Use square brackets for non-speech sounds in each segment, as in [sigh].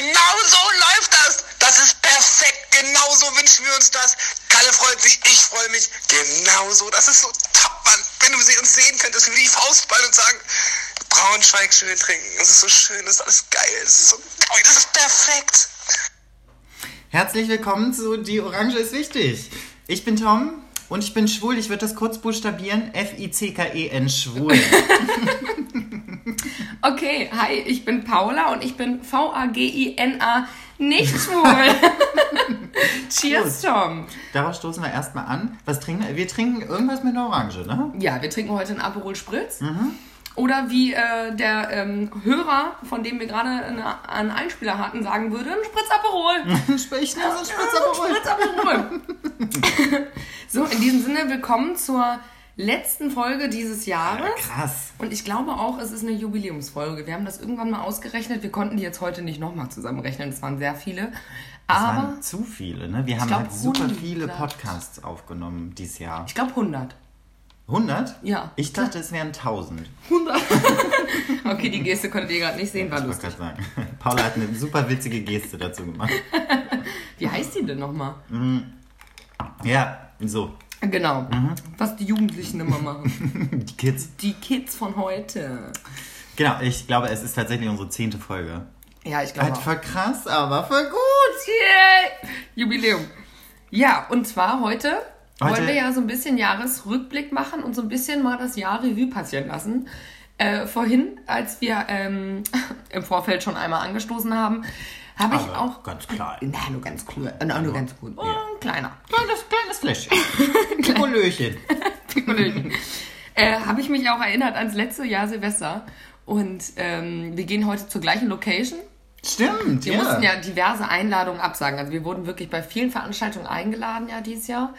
Genau so läuft das. Das ist perfekt. Genau so wünschen wir uns das. Kalle freut sich, ich freue mich. Genau so. Das ist so top, Mann. Wenn du sie uns sehen könntest, wie die Faustball und sagen, Braunschweig schön trinken. Das ist so schön, das ist alles geil. Das ist so geil, das ist perfekt. Herzlich willkommen zu Die Orange ist wichtig. Ich bin Tom und ich bin schwul. Ich würde das kurz buchstabieren. F-I-C-K-E-N, schwul. [laughs] Okay, hi, ich bin Paula und ich bin V-A-G-I-N-A, nicht schwul. [laughs] Cheers, Tom. Darauf stoßen wir erstmal an. Was trinken wir? Wir trinken irgendwas mit einer Orange, ne? Ja, wir trinken heute einen Aperol Spritz. Oder wie äh, der ähm, Hörer, von dem wir gerade eine- einen Einspieler hatten, sagen würde, ein Spritz Aperol. Ich nehme so einen Spritzer Spritz Aperol. [laughs] so, in diesem Sinne, willkommen zur letzten Folge dieses Jahres. Krass. Und ich glaube auch, es ist eine Jubiläumsfolge. Wir haben das irgendwann mal ausgerechnet. Wir konnten die jetzt heute nicht nochmal zusammenrechnen. Es waren sehr viele. Das Aber waren zu viele, ne? Wir haben glaub, halt super 100. viele Podcasts aufgenommen dieses Jahr. ich glaube 100. 100? Ja. Ich dachte, es wären 1000. 100. [laughs] okay, die Geste konntet ihr gerade nicht sehen, war ich lustig. gerade sagen. [laughs] Paula hat eine super witzige Geste dazu gemacht. [laughs] Wie heißt die denn nochmal? Ja, so. Genau. Mhm. Was die Jugendlichen immer machen. [laughs] Die Kids. Die Kids von heute. Genau, ich glaube, es ist tatsächlich unsere zehnte Folge. Ja, ich glaube Halt voll krass, aber voll gut. Yay! Jubiläum. Ja, und zwar heute, Heute- wollen wir ja so ein bisschen Jahresrückblick machen und so ein bisschen mal das Jahr Revue passieren lassen. Äh, vorhin, als wir ähm, [laughs] im Vorfeld schon einmal angestoßen haben, habe ich auch. ganz klein. Na, nur ganz cool. Na, nur ganz cool. Oh, Ja. ein kleiner. Kleines, kleines Fläschchen. [laughs] Pikolöchen. [laughs] äh, habe ich mich auch erinnert ans letzte Jahr Silvester. Und ähm, wir gehen heute zur gleichen Location. Stimmt, Wir ja. mussten ja diverse Einladungen absagen. Also wir wurden wirklich bei vielen Veranstaltungen eingeladen ja dieses Jahr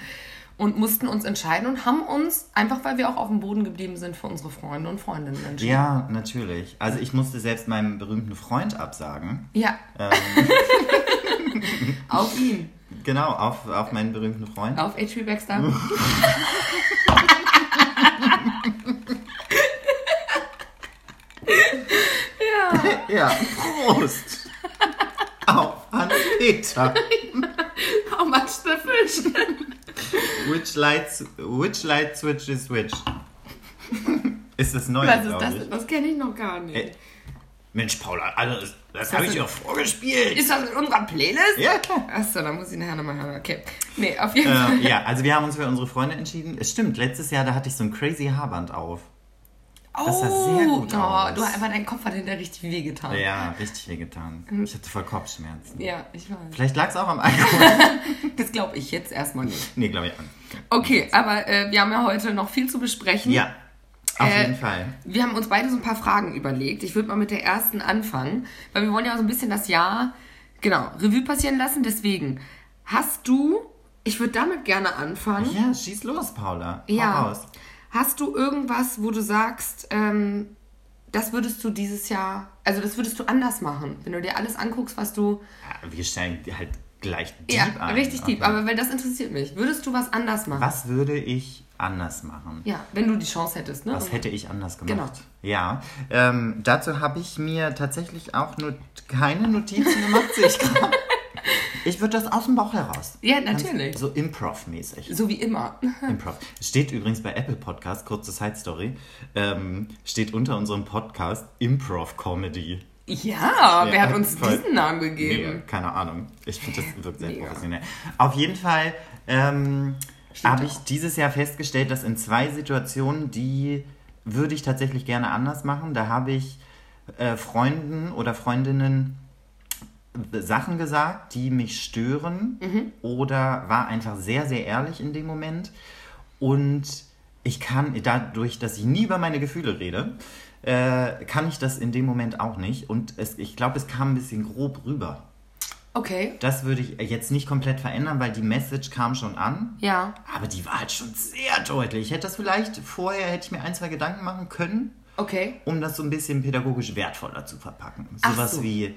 und mussten uns entscheiden und haben uns, einfach weil wir auch auf dem Boden geblieben sind, für unsere Freunde und Freundinnen entschieden. Ja, natürlich. Also ich musste selbst meinem berühmten Freund absagen. Ja. [laughs] auf ihn. Genau, auf, auf meinen berühmten Freund. Auf H.P. Baxter. [laughs] ja. Ja, Prost. auf Hans-Peter. How much the fish? [laughs] Which light, which light switch is which? Ist das neu, Was ist das? ich. Das kenne ich noch gar nicht. Ey, Mensch, Paula, also das, habe ich dir doch vorgespielt. Ist das in unserer Playlist? Ja, klar. Achso, dann muss ich nachher nochmal hören. Okay. Nee, auf jeden Fall. Äh, ja, also wir haben uns für unsere Freunde entschieden. Es stimmt, letztes Jahr, da hatte ich so ein crazy Haarband auf. Das sah sehr gut oh, aus. Du, aber dein Kopf hat hinter richtig wehgetan. Ja, richtig wehgetan. Ich hatte voll Kopfschmerzen. Ja, ich weiß. Vielleicht lag es auch am Alkohol. [laughs] Das glaube ich jetzt erstmal nicht. nee, glaube ich an. Okay, aber äh, wir haben ja heute noch viel zu besprechen. Ja, auf Äh, jeden Fall. Wir haben uns beide so ein paar Fragen überlegt. Ich würde mal mit der ersten anfangen, weil wir wollen ja so ein bisschen das Jahr, genau, Revue passieren lassen. Deswegen, hast du, ich würde damit gerne anfangen. Ja, schieß los, Paula. Hau Ja. raus. Hast du irgendwas, wo du sagst, ähm, das würdest du dieses Jahr, also das würdest du anders machen, wenn du dir alles anguckst, was du. Ja, wir steigen halt gleich deep ja, ein. richtig deep, Okay. aber weil das interessiert mich. Würdest du was anders machen? Was würde ich anders machen? Ja, wenn du die Chance hättest, ne? Was hätte ich anders gemacht? Genau. Ja, ähm, dazu habe ich mir tatsächlich auch nur keine Notizen gemacht, sehe ich gerade. [laughs] Ich würde das aus dem Bauch heraus. Ja, natürlich. So Improv-mäßig. So wie immer. [laughs] Improv. Steht übrigens bei Apple Podcast, kurze Side Story, ähm, steht unter unserem Podcast Improv Comedy. Ja, wer Ja, hat uns voll. diesen Namen Nee, gegeben? keine Ahnung. Ich finde, das wirkt sehr professionell. Auf jeden Fall ähm, habe ich dieses Jahr festgestellt, dass in zwei Situationen, die würde ich tatsächlich gerne anders machen. Da habe ich äh, Freunden oder Freundinnen Sachen gesagt, die mich stören Mhm. oder war einfach sehr, sehr ehrlich in dem Moment. Und ich kann, dadurch, dass ich nie über meine Gefühle rede, äh, kann ich das in dem Moment auch nicht. Und es, ich glaube, es kam ein bisschen grob rüber. Okay. Das würde ich jetzt nicht komplett verändern, weil die Message kam schon an. Ja. Aber die war halt schon sehr deutlich. Ich hätte das vielleicht vorher, hätte ich mir ein, zwei Gedanken machen können, Okay. um das so ein bisschen pädagogisch wertvoller zu verpacken. Ach Sowas so. wie,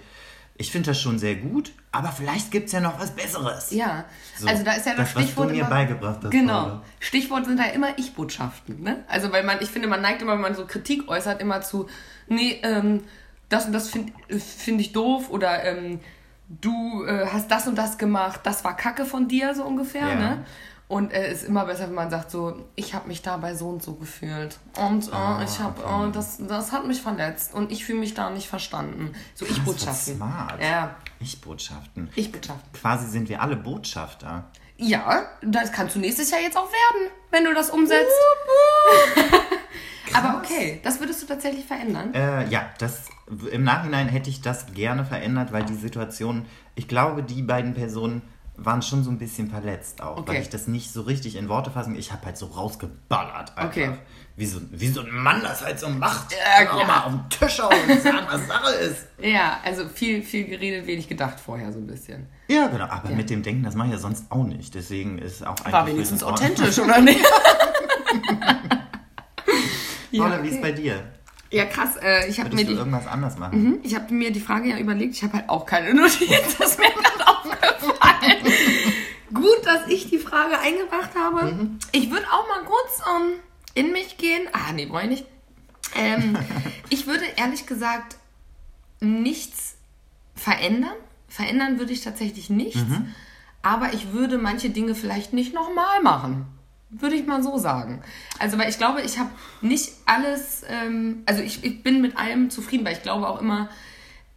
ich finde das schon sehr gut, aber vielleicht gibt es ja noch was Besseres. Ja. So, also da ist ja das, das, was Stichwort du mir immer, beigebracht hast. Genau. Paula. Stichwort sind da immer Ich-Botschaften, ne? Also weil man, ich finde, man neigt immer, wenn man so Kritik äußert, immer zu, nee, ähm, das und das finde find ich doof oder ähm, du äh, hast das und das gemacht, das war Kacke von dir, so ungefähr, Ja. ne? Und es äh, ist immer besser, wenn man sagt so, ich habe mich dabei so und so gefühlt. Und äh, Ah, ich habe, okay. äh, das, das hat mich verletzt und ich fühle mich da nicht verstanden. So Krass, Ich-Botschaften. was smart. Ja, Ich-Botschaften. Ich-Botschaften. Quasi sind wir alle Botschafter. Ja, das kannst du nächstes Jahr jetzt auch werden, wenn du das umsetzt. [laughs] Aber okay, das würdest du tatsächlich verändern. Äh, ja, das im Nachhinein hätte ich das gerne verändert, weil die Situation, ich glaube, die beiden Personen waren schon so ein bisschen verletzt auch, Okay. weil ich das nicht so richtig in Worte fassen. Ich habe halt so rausgeballert einfach. Okay. Wie so, wie so ein Mann das halt so macht. Ja, klar. mal auf den Tisch hauen und sagen, was Sache ist. [laughs] Ja, also viel, viel geredet, wenig gedacht vorher so ein bisschen. Ja, genau. Aber mit dem Denken, das mache ich ja sonst auch nicht. Deswegen ist auch eigentlich. War wenigstens authentisch, [laughs] oder nicht? [laughs] Paula, wie ist bei dir? Ja, krass. Äh, ich habe mir die, irgendwas anders machen? ich habe mir die Frage ja überlegt. Ich habe halt auch keine Notiz. Das ist mir gerade aufgefallen. [laughs] Gut, dass ich die Frage eingebracht habe. Mhm. Ich würde auch mal kurz ähm, in mich gehen. Ah, nee, brauche ich nicht. Ähm, [laughs] ich würde ehrlich gesagt nichts verändern. Verändern würde ich tatsächlich nichts. Mhm. Aber ich würde manche Dinge vielleicht nicht nochmal machen. Würde ich mal so sagen. Also, weil ich glaube, ich habe nicht alles, ähm, also ich, ich bin mit allem zufrieden, weil ich glaube auch immer,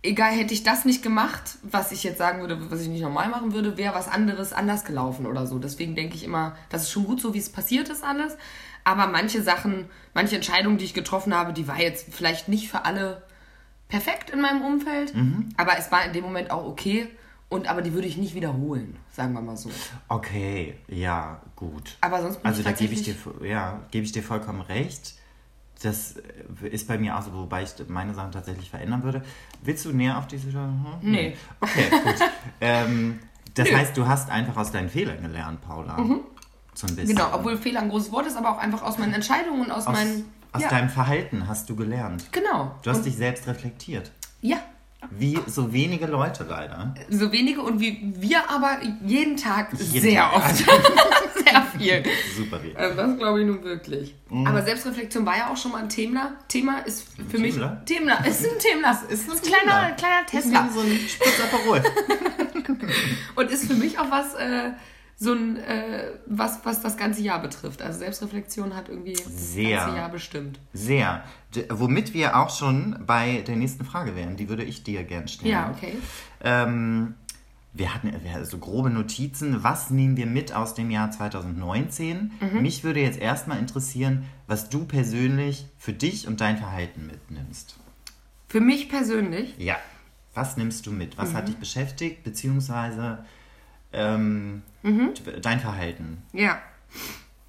egal hätte ich das nicht gemacht, was ich jetzt sagen würde, was ich nicht normal machen würde, wäre was anderes anders gelaufen oder so. Deswegen denke ich immer, das ist schon gut so, wie es passiert ist alles. Aber manche Sachen, manche Entscheidungen, die ich getroffen habe, die war jetzt vielleicht nicht für alle perfekt in meinem Umfeld, aber es war in dem Moment auch okay. Und aber die würde ich nicht wiederholen, sagen wir mal so. Okay, ja, gut. Aber sonst bin Also ich da gebe ich dir, ja, gebe ich dir vollkommen recht. Das äh, ist bei mir auch so, wobei ich meine Sachen tatsächlich verändern würde. Willst du näher auf die Situation? Hm? Nee. Okay, gut. [laughs] ähm, das Nö. heißt, du hast einfach aus deinen Fehlern gelernt, Paula. So ein bisschen. Genau, obwohl Fehler ein großes Wort ist, aber auch einfach aus meinen Entscheidungen und aus, aus, meinen. aus ja, deinem Verhalten hast du gelernt. genau. Du hast und, dich selbst reflektiert. Ja, Wie so wenige Leute leider. so wenige und wie wir aber jeden Tag Jeden sehr Tag. oft. [laughs] sehr viel. Super viel. Also das glaube ich nun wirklich. Mhm. Aber Selbstreflexion war ja auch schon mal ein Thema. Thema ist für mich. Themler? Themler. Ist ein Themler. [laughs] Ist ein kleiner, kleiner Ist Tesla. so ein Spritzaperol. [laughs] Und ist für mich auch was, äh, so ein, äh, was, was das ganze Jahr betrifft. Also Selbstreflexion hat irgendwie Sehr. das ganze Jahr bestimmt. Sehr. D womit wir auch schon bei der nächsten Frage wären. Die würde ich dir gern stellen. Ja, okay. Ähm, wir hatten so grobe Notizen. Was nehmen wir mit aus dem Jahr 2019? Mhm. Mich würde jetzt erstmal interessieren, was du persönlich für dich und dein Verhalten mitnimmst. Für mich persönlich, Ja. Was nimmst du mit? Was Mhm. hat dich beschäftigt, beziehungsweise ähm, Mhm. dein Verhalten? ja.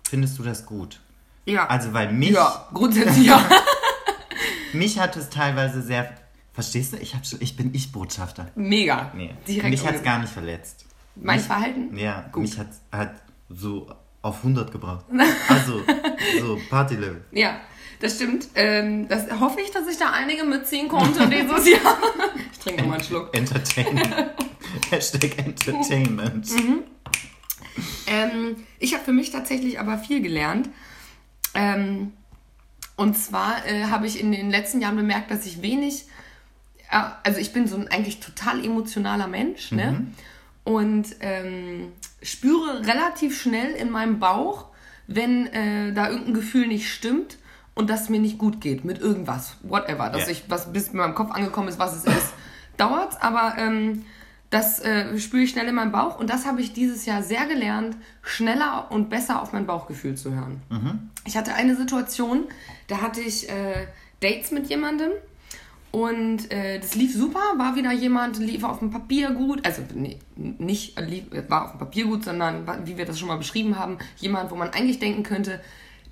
Findest du das gut? Ja. Also, weil mich, ja, grundsätzlich ja. [laughs] mich hat es teilweise sehr. Verstehst du? Ich, hab schon, ich bin Ich-Botschafter. Mega. Nee. Direkt mich hat es gar nicht verletzt. Mein mich, Verhalten? Ja, Gut. mich hat hat so auf 100 gebracht. [laughs] Also, so Party-Level. Ja, das stimmt. Ähm, das hoffe ich, dass ich da einige mitziehen konnte dieses Jahr. [laughs] Ich trinke mal einen Schluck. Entertainment. [laughs] Hashtag Entertainment. Mhm. Ähm, ich habe für mich tatsächlich aber viel gelernt. Ähm, und zwar äh, habe ich in den letzten Jahren bemerkt, dass ich wenig, also ich bin so ein eigentlich total emotionaler Mensch, ne? Und ähm, spüre relativ schnell in meinem Bauch, wenn äh, da irgendein Gefühl nicht stimmt und dass mir nicht gut geht mit irgendwas, whatever, dass Ja. ich was bis in meinem Kopf angekommen ist, was es ist, [laughs] dauert's, aber ähm, das äh, spüre ich schnell in meinem Bauch und das habe ich dieses Jahr sehr gelernt, schneller und besser auf mein Bauchgefühl zu hören. Ich hatte eine Situation, da hatte ich äh, Dates mit jemandem und äh, das lief super, war wieder jemand, lief auf dem Papier gut, also nee, nicht lief, war auf dem Papier gut, sondern wie wir das schon mal beschrieben haben, jemand, wo man eigentlich denken könnte,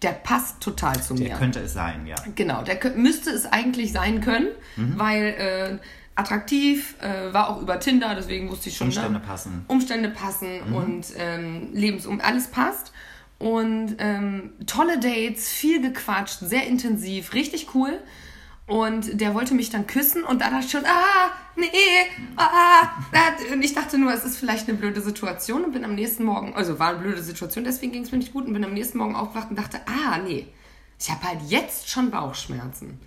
der passt total zu mir. Der könnte es sein, ja. Genau, der müsste es eigentlich sein können, Mhm. weil äh, attraktiv, äh, war auch über Tinder, deswegen wusste ich schon. Umstände ne? passen. Umstände passen und ähm, Lebensum, alles passt. Und ähm, tolle Dates, viel gequatscht, sehr intensiv, richtig cool. Und der wollte mich dann küssen und da dachte ich schon, ah, nee, ah. da- Und ich dachte nur, es ist vielleicht eine blöde Situation und bin am nächsten Morgen, also war eine blöde Situation, deswegen ging es mir nicht gut und bin am nächsten Morgen aufgewacht und dachte, ah, nee, ich habe halt jetzt schon Bauchschmerzen.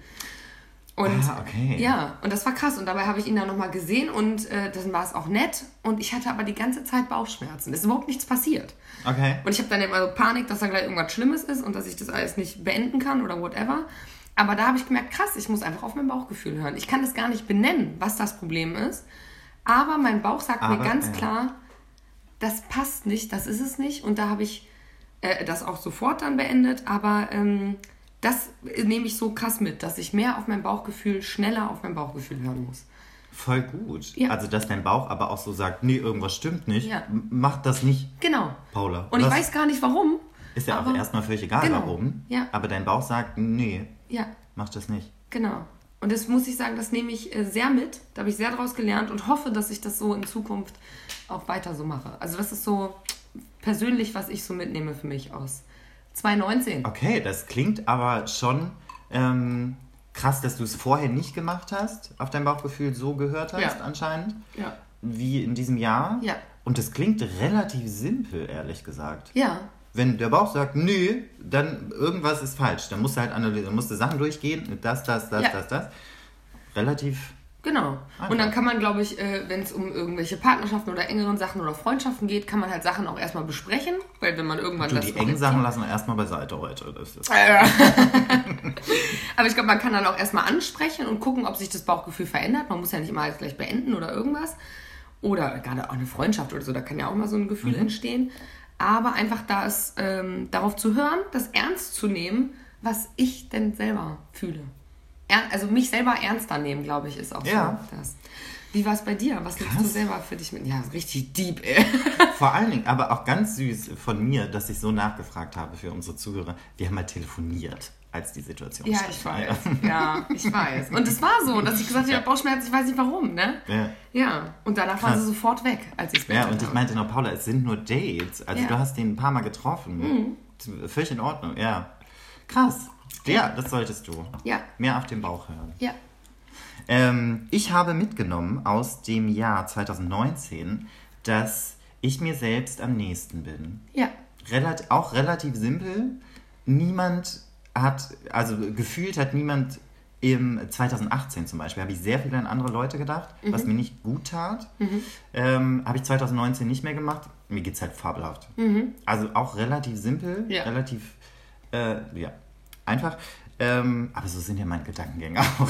Und Ah, okay. ja, und das war krass. Und dabei habe ich ihn dann nochmal gesehen und äh, dann war es auch nett. Und ich hatte aber die ganze Zeit Bauchschmerzen. Es ist überhaupt nichts passiert. Okay. Und ich habe dann immer so Panik, dass da gleich irgendwas Schlimmes ist und dass ich das alles nicht beenden kann oder whatever. Aber da habe ich gemerkt, krass, ich muss einfach auf mein Bauchgefühl hören. Ich kann das gar nicht benennen, was das Problem ist. Aber mein Bauch sagt Aber, mir ganz ja. klar, das passt nicht, das ist es nicht. Und da habe ich äh, das auch sofort dann beendet. Aber ähm, das nehme ich so krass mit, dass ich mehr auf mein Bauchgefühl, schneller auf mein Bauchgefühl hören muss. Voll gut. Ja. Also, dass dein Bauch aber auch so sagt, nee, irgendwas stimmt nicht. Ja. M- Mach das nicht, Genau. Paula. Und ich Was- weiß gar nicht warum. Ist ja auch aber- erstmal völlig egal, Genau. warum. Ja. Aber dein Bauch sagt, nee, Ja, mach das nicht. Genau. Und das muss ich sagen, das nehme ich äh, sehr mit. Da habe ich sehr draus gelernt und hoffe, dass ich das so in Zukunft auch weiter so mache. Also das ist so persönlich, was ich so mitnehme für mich aus 2019. Okay, das klingt aber schon ähm, krass, dass du es vorher nicht gemacht hast, auf dein Bauchgefühl so gehört hast Ja. anscheinend, Ja. wie in diesem Jahr. Ja. Und das klingt relativ simpel, ehrlich gesagt. Ja. Wenn der Bauch sagt, nö, dann irgendwas ist falsch. Dann musst du halt analysieren, musst du Sachen durchgehen, das, das, das, Ja. das, das. Relativ, Genau. Einfach. Und dann kann man, glaube ich, äh, wenn es um irgendwelche Partnerschaften oder engeren Sachen oder Freundschaften geht, kann man halt Sachen auch erstmal besprechen. Weil wenn man irgendwann du, das die engen Sachen lassen wir erstmal beiseite heute. Das ist, [laughs] Aber ich glaube, man kann dann auch erstmal ansprechen und gucken, ob sich das Bauchgefühl verändert. Man muss ja nicht immer alles gleich beenden oder irgendwas. Oder gerade auch eine Freundschaft oder so, da kann ja auch mal so ein Gefühl entstehen. Aber einfach da ist, ähm, darauf zu hören, das ernst zu nehmen, was ich denn selber fühle. Er, also mich selber ernster nehmen, glaube ich, ist auch Ja. so das. Wie war es bei dir? Was nimmst du selber für dich mit? Ja, richtig deep, ey. [laughs] Vor allen Dingen, aber auch ganz süß von mir, dass ich so nachgefragt habe für unsere Zuhörer. Wir haben mal telefoniert, als die Situation Ja, ich weiß. Ja, ich weiß. Und es war so, dass ich gesagt habe, Ja. Bauchschmerzen, ich weiß nicht warum, ne? Ja. Ja, und danach waren Krass. sie sofort weg, als ich es Ja, und ich meinte noch, Paula, es sind nur Dates. Also Ja. Mhm. du hast den ein paar Mal getroffen. Völlig in Ordnung, ja. Krass. Ja, das solltest du. Ja. Mehr auf den Bauch hören. Ja. Ähm, ich habe mitgenommen aus dem Jahr 2019, dass ich mir selbst am nächsten bin. Ja. Relat auch relativ simpel. Niemand hat, also gefühlt hat niemand im 2018 zum Beispiel, habe ich sehr viel an andere Leute gedacht, Mhm. was mir nicht gut tat. Ähm, habe ich 2019 nicht mehr gemacht. Mir geht es halt fabelhaft. Also auch relativ simpel, Mhm. Ja. relativ, äh, ja, einfach. Ähm, aber so sind ja meine Gedankengänge auch. [laughs]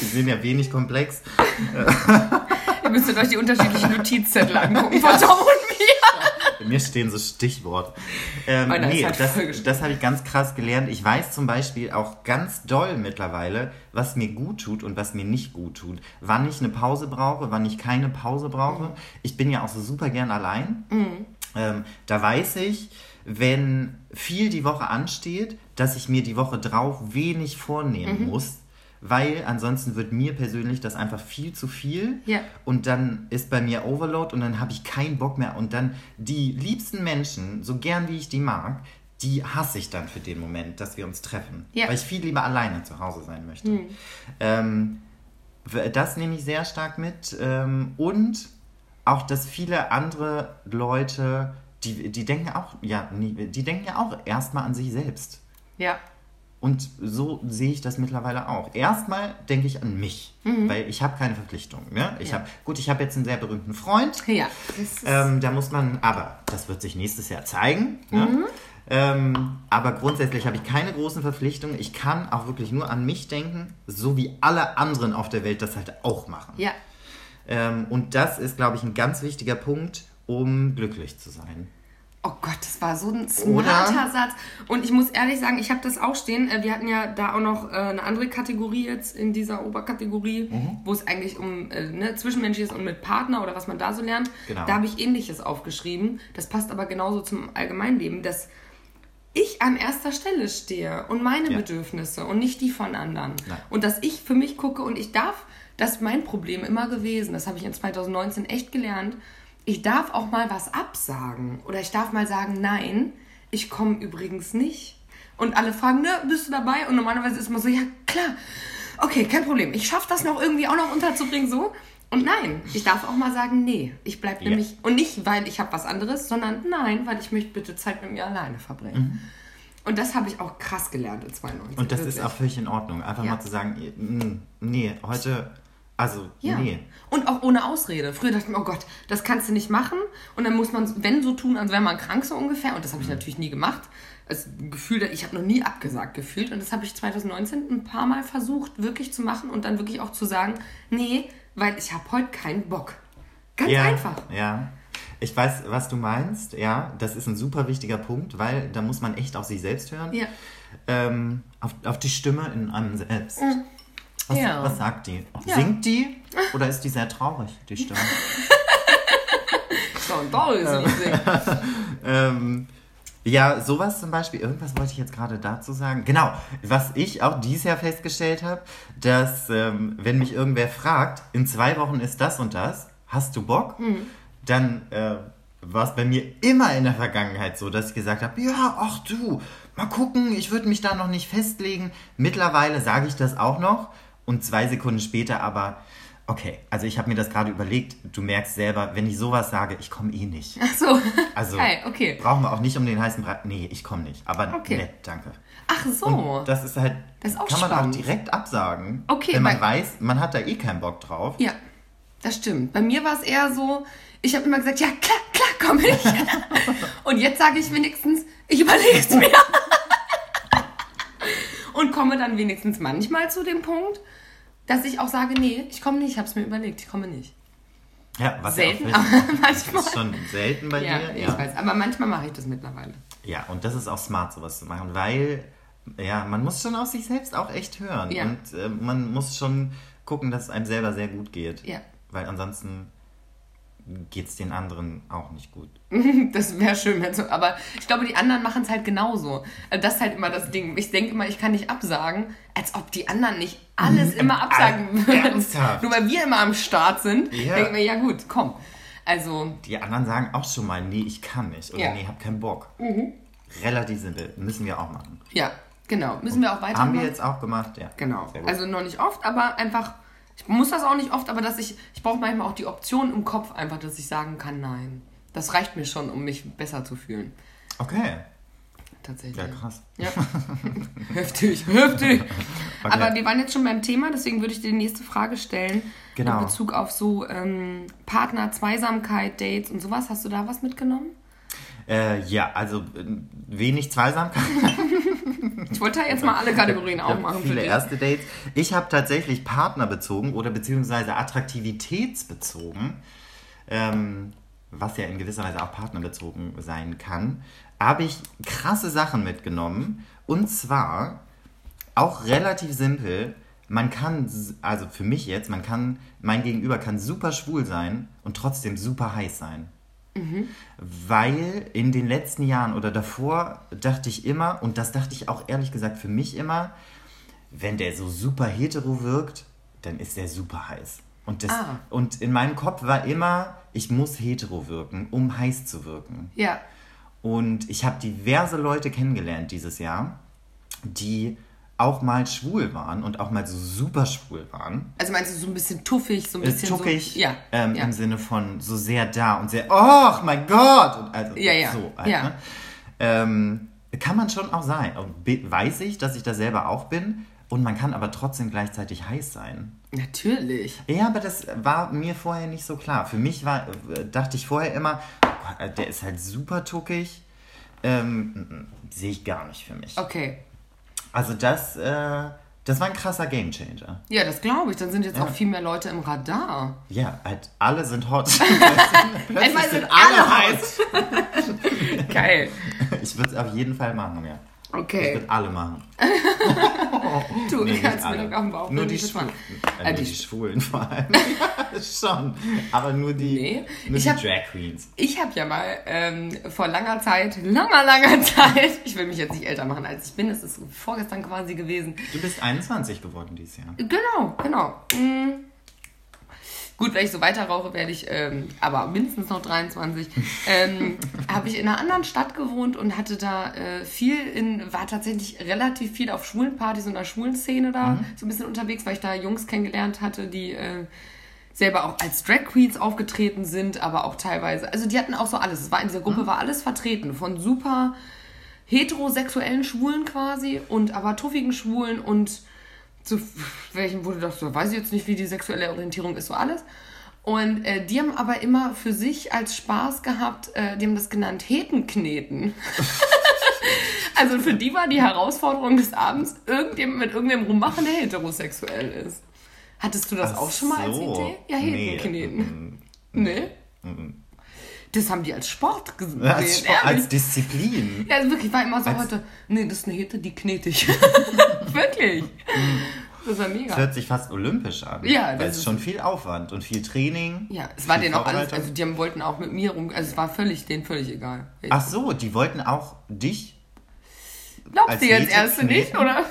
Die sind ja wenig komplex. Ihr müsstet euch die unterschiedlichen Notizzettel angucken und mir. Bei mir stehen so Stichworte. Ähm, Meiner ist nee, das, vollgeschrieben. das habe ich ganz krass gelernt. Ich weiß zum Beispiel auch ganz doll mittlerweile, was mir gut tut und was mir nicht gut tut. Wann ich eine Pause brauche, wann ich keine Pause brauche. Ich bin ja auch so super gern allein. Ähm, da weiß ich, wenn viel die Woche ansteht, dass ich mir die Woche drauf wenig vornehmen muss. Weil ansonsten wird mir persönlich das einfach viel zu viel. Ja. Und dann ist bei mir Overload und dann habe ich keinen Bock mehr. Und dann die liebsten Menschen, so gern wie ich die mag, die hasse ich dann für den Moment, dass wir uns treffen. Ja. Weil ich viel lieber alleine zu Hause sein möchte. Ähm, w- das nehme ich sehr stark mit. Ähm, und auch, dass viele andere Leute, die, die denken auch, ja, die denken ja auch erstmal an sich selbst. Ja. Und so sehe ich das mittlerweile auch. Erstmal denke ich an mich, weil ich habe keine Verpflichtung. Ne? Ich Ja. hab, gut, ich habe jetzt einen sehr berühmten Freund. Ja. Ähm, da muss man, aber das wird sich nächstes Jahr zeigen. Ne? Ähm, aber grundsätzlich habe ich keine großen Verpflichtungen. Ich kann auch wirklich nur an mich denken, so wie alle anderen auf der Welt das halt auch machen. ja. Ähm, und das ist, glaube ich, ein ganz wichtiger Punkt, um glücklich zu sein. Oh Gott, das war so ein smarter Satz. Und ich muss ehrlich sagen, ich habe das auch stehen. Äh, Wir hatten ja da auch noch äh, eine andere Kategorie jetzt in dieser Oberkategorie, Mhm. wo es eigentlich um äh, ne, Zwischenmenschliches und mit Partner oder was man da so lernt. Genau. Da habe ich ähnliches aufgeschrieben. Das passt aber genauso zum Allgemeinleben, dass ich an erster Stelle stehe und meine Ja. Bedürfnisse und nicht die von anderen. Nein. Und dass ich für mich gucke und ich darf, das ist mein Problem immer gewesen, das habe ich in 2019 echt gelernt, ich darf auch mal was absagen oder ich darf mal sagen, nein, ich komme übrigens nicht. Und alle fragen, ne, bist du dabei? Und normalerweise ist man so, ja klar, okay, kein Problem, ich schaffe das noch irgendwie auch noch unterzubringen, so. Und nein, ich darf auch mal sagen, nee, ich bleib Ja. nämlich, und nicht, weil ich habe was anderes, sondern nein, weil ich möchte bitte Zeit mit mir alleine verbringen. Und das habe ich auch krass gelernt in 92. Und das wirklich. ist auch völlig in Ordnung. Einfach Ja. mal zu sagen, nee, heute, also, Ja. nee. Und auch ohne Ausrede. Früher dachte ich mir, oh Gott, das kannst du nicht machen. Und dann muss man, wenn so tun, als wäre man krank so ungefähr. Und das habe Mhm. ich natürlich nie gemacht. Das Gefühl, ich habe noch nie abgesagt gefühlt. Und das habe ich 2019 ein paar Mal versucht, wirklich zu machen und dann wirklich auch zu sagen, nee, weil ich habe heute keinen Bock. Ganz ja, einfach. Ja. Ich weiß, was du meinst. Ja, das ist ein super wichtiger Punkt, weil da muss man echt auf sich selbst hören. Ja. Ähm, auf, auf die Stimme in einem selbst. Was, Mhm. Ja. was sagt die? Ja. Singt die oder ist die sehr traurig, die Stimme? [laughs] Da ist sie [laughs] ähm, ja, sowas zum Beispiel, irgendwas wollte ich jetzt gerade dazu sagen. Genau, was ich auch dieses Jahr festgestellt habe, dass ähm, wenn mich irgendwer fragt, in zwei Wochen ist das und das, hast du Bock? Dann äh, war es bei mir immer in der Vergangenheit so, dass ich gesagt habe, ja, ach du, mal gucken, ich würde mich da noch nicht festlegen. Mittlerweile sage ich das auch noch und zwei Sekunden später aber, okay, also ich habe mir das gerade überlegt, du merkst selber, wenn ich sowas sage, ich komme eh nicht. Ach so. Also Geil, okay. brauchen wir auch nicht um den heißen Brei. Nee, ich komme nicht. Aber Okay. nett, danke. Ach so. Und das ist halt, Das ist auch kann man spannend. auch direkt absagen. Okay, wenn man weiß, man hat da eh keinen Bock drauf. Ja, das stimmt. Bei mir war es eher so, ich habe immer gesagt, ja klar, klar, komme ich. [laughs] Und jetzt sage ich wenigstens, ich überlege es mir. [laughs] Und komme dann wenigstens manchmal zu dem Punkt, dass ich auch sage, nee, ich komme nicht, ich habe es mir überlegt, ich komme nicht. Ja, was Selten, ja auch aber das manchmal. ist schon selten bei Ja, dir. ich Ja. weiß. Aber manchmal mache ich das mittlerweile. ja, und das ist auch smart, sowas zu machen, weil ja, man muss schon auf sich selbst auch echt hören. Ja. Und äh, man muss schon gucken, dass es einem selber sehr gut geht. Ja. Weil ansonsten geht es den anderen auch nicht gut. [laughs] Das wäre schön, wenn so. Aber ich glaube, die anderen machen es halt genauso. Also Das ist halt immer das Ding. Ich denke immer, ich kann nicht absagen, als ob die anderen nicht alles immer absagen Al- würden. ernsthaft? Nur weil wir immer am Start sind, Ja. denken wir, ja gut, komm. Also, Die anderen sagen auch schon mal, nee, ich kann nicht. Oder Ja. nee, hab keinen Bock. Relativ simpel. Müssen wir auch machen. ja, genau. Müssen wir auch weitermachen. Haben wir jetzt auch gemacht, ja. Genau. Also noch nicht oft, aber einfach, ich muss das auch nicht oft, aber dass ich, ich brauche manchmal auch die Option im Kopf einfach, dass ich sagen kann, nein. Das reicht mir schon, um mich besser zu fühlen. okay. Tatsächlich. Ja, krass. Ja. [laughs] heftig, heftig. Okay. Aber wir waren jetzt schon beim Thema, deswegen würde ich dir die nächste Frage stellen. Genau. In Bezug auf so ähm, Partner, Zweisamkeit, Dates und sowas. Hast du da was mitgenommen? Äh, ja, also äh, wenig Zweisamkeit. [laughs] Ich wollte da jetzt mal alle Kategorien aufmachen für viele dich. erste Dates. Ich habe tatsächlich partnerbezogen oder beziehungsweise attraktivitätsbezogen, ähm, was ja in gewisser Weise auch partnerbezogen sein kann, habe ich krasse Sachen mitgenommen. Und zwar auch relativ simpel. Man kann, also für mich jetzt, man kann, mein Gegenüber kann super schwul sein und trotzdem super heiß sein. Weil in den letzten Jahren oder davor dachte ich immer, und das dachte ich auch ehrlich gesagt für mich immer, wenn der so super hetero wirkt, dann ist der super heiß. Und, das, Ah. und in meinem Kopf war immer, ich muss hetero wirken, um heiß zu wirken. Ja. Und ich habe diverse Leute kennengelernt dieses Jahr, die auch mal schwul waren und auch mal so super schwul waren. Also meinst du so ein bisschen tuffig, so ein Äh, bisschen tuckig so. Ja. ähm, ja. im Sinne von so sehr da und sehr, oh mein Gott! Und also Ja, ja, so. Halt, ja. Ne? Ähm, kann man schon auch sein. Und Weiß ich, dass ich da selber auch bin. Und man kann aber trotzdem gleichzeitig heiß sein. Natürlich. Ja, aber das war mir vorher nicht so klar. Für mich war, äh, dachte ich vorher immer, oh Gott, äh, der ist halt super tuckig. Ähm, mm, mm, Sehe ich gar nicht für mich. Okay. Also das, äh, das war ein krasser Gamechanger. Ja, das glaube ich. Dann sind jetzt auch viel mehr Leute im Radar. Ja, halt alle sind hot. [laughs] Einmal sind sind alle alle heiß. [laughs] Geil. [laughs] Ich würde es auf jeden Fall machen, ja. Ich Okay. würde alle machen. [laughs] Du Nee, kannst mir alle. doch auf den Bauch Nur die Schwulen. Äh, Äh, die die Schwulen vor allem. [laughs] [laughs] Schon. Aber nur die, Nee. nur Ich die hab- Drag Queens. Ich habe ja mal ähm, vor langer Zeit, langer, langer Zeit, ich will mich jetzt nicht älter machen als ich bin, es ist vorgestern quasi gewesen. Du bist 21 geworden dieses Jahr. Genau, genau. Mm. Gut, wenn ich so weiter rauche, werde ich ähm, aber mindestens noch 23. ähm, [laughs] habe ich in einer anderen Stadt gewohnt und hatte da äh, viel in, war tatsächlich relativ viel auf schwulen Partys und der schwulen Szene da so ein bisschen unterwegs, weil ich da Jungs kennengelernt hatte, die äh, selber auch als Drag Queens aufgetreten sind, aber auch teilweise, also die hatten auch so alles. Es war in dieser Gruppe war alles vertreten, von super heterosexuellen Schwulen quasi und aber tuffigen Schwulen und zu welchen, wo du dachtest, so, weiß ich jetzt nicht, wie die sexuelle Orientierung ist, so alles. Und äh, die haben aber immer für sich als Spaß gehabt, äh, die haben das genannt Hetenkneten. [laughs] also für die war die Herausforderung des Abends, irgendjemand mit irgendeinem rummachen, der heterosexuell ist. Hattest du das Ach auch schon mal als so. Idee? Ja, Nee, Hetenkneten. mm, Nee? Das haben die als Sport gesehen. Als, Sport, als. Disziplin. Ja, also wirklich, war immer so Als- heute, nee, das ist eine Hete, die knete ich. [laughs] wirklich. Das war Das mega. hört sich fast olympisch an. Ja, Weil das es ist- schon viel Aufwand und viel Training. Ja, es war denen auch alles, also die haben, wollten auch mit mir rum, also es war völlig, denen völlig egal. Ach so, die wollten auch dich. Glaubst du jetzt erst nicht, oder?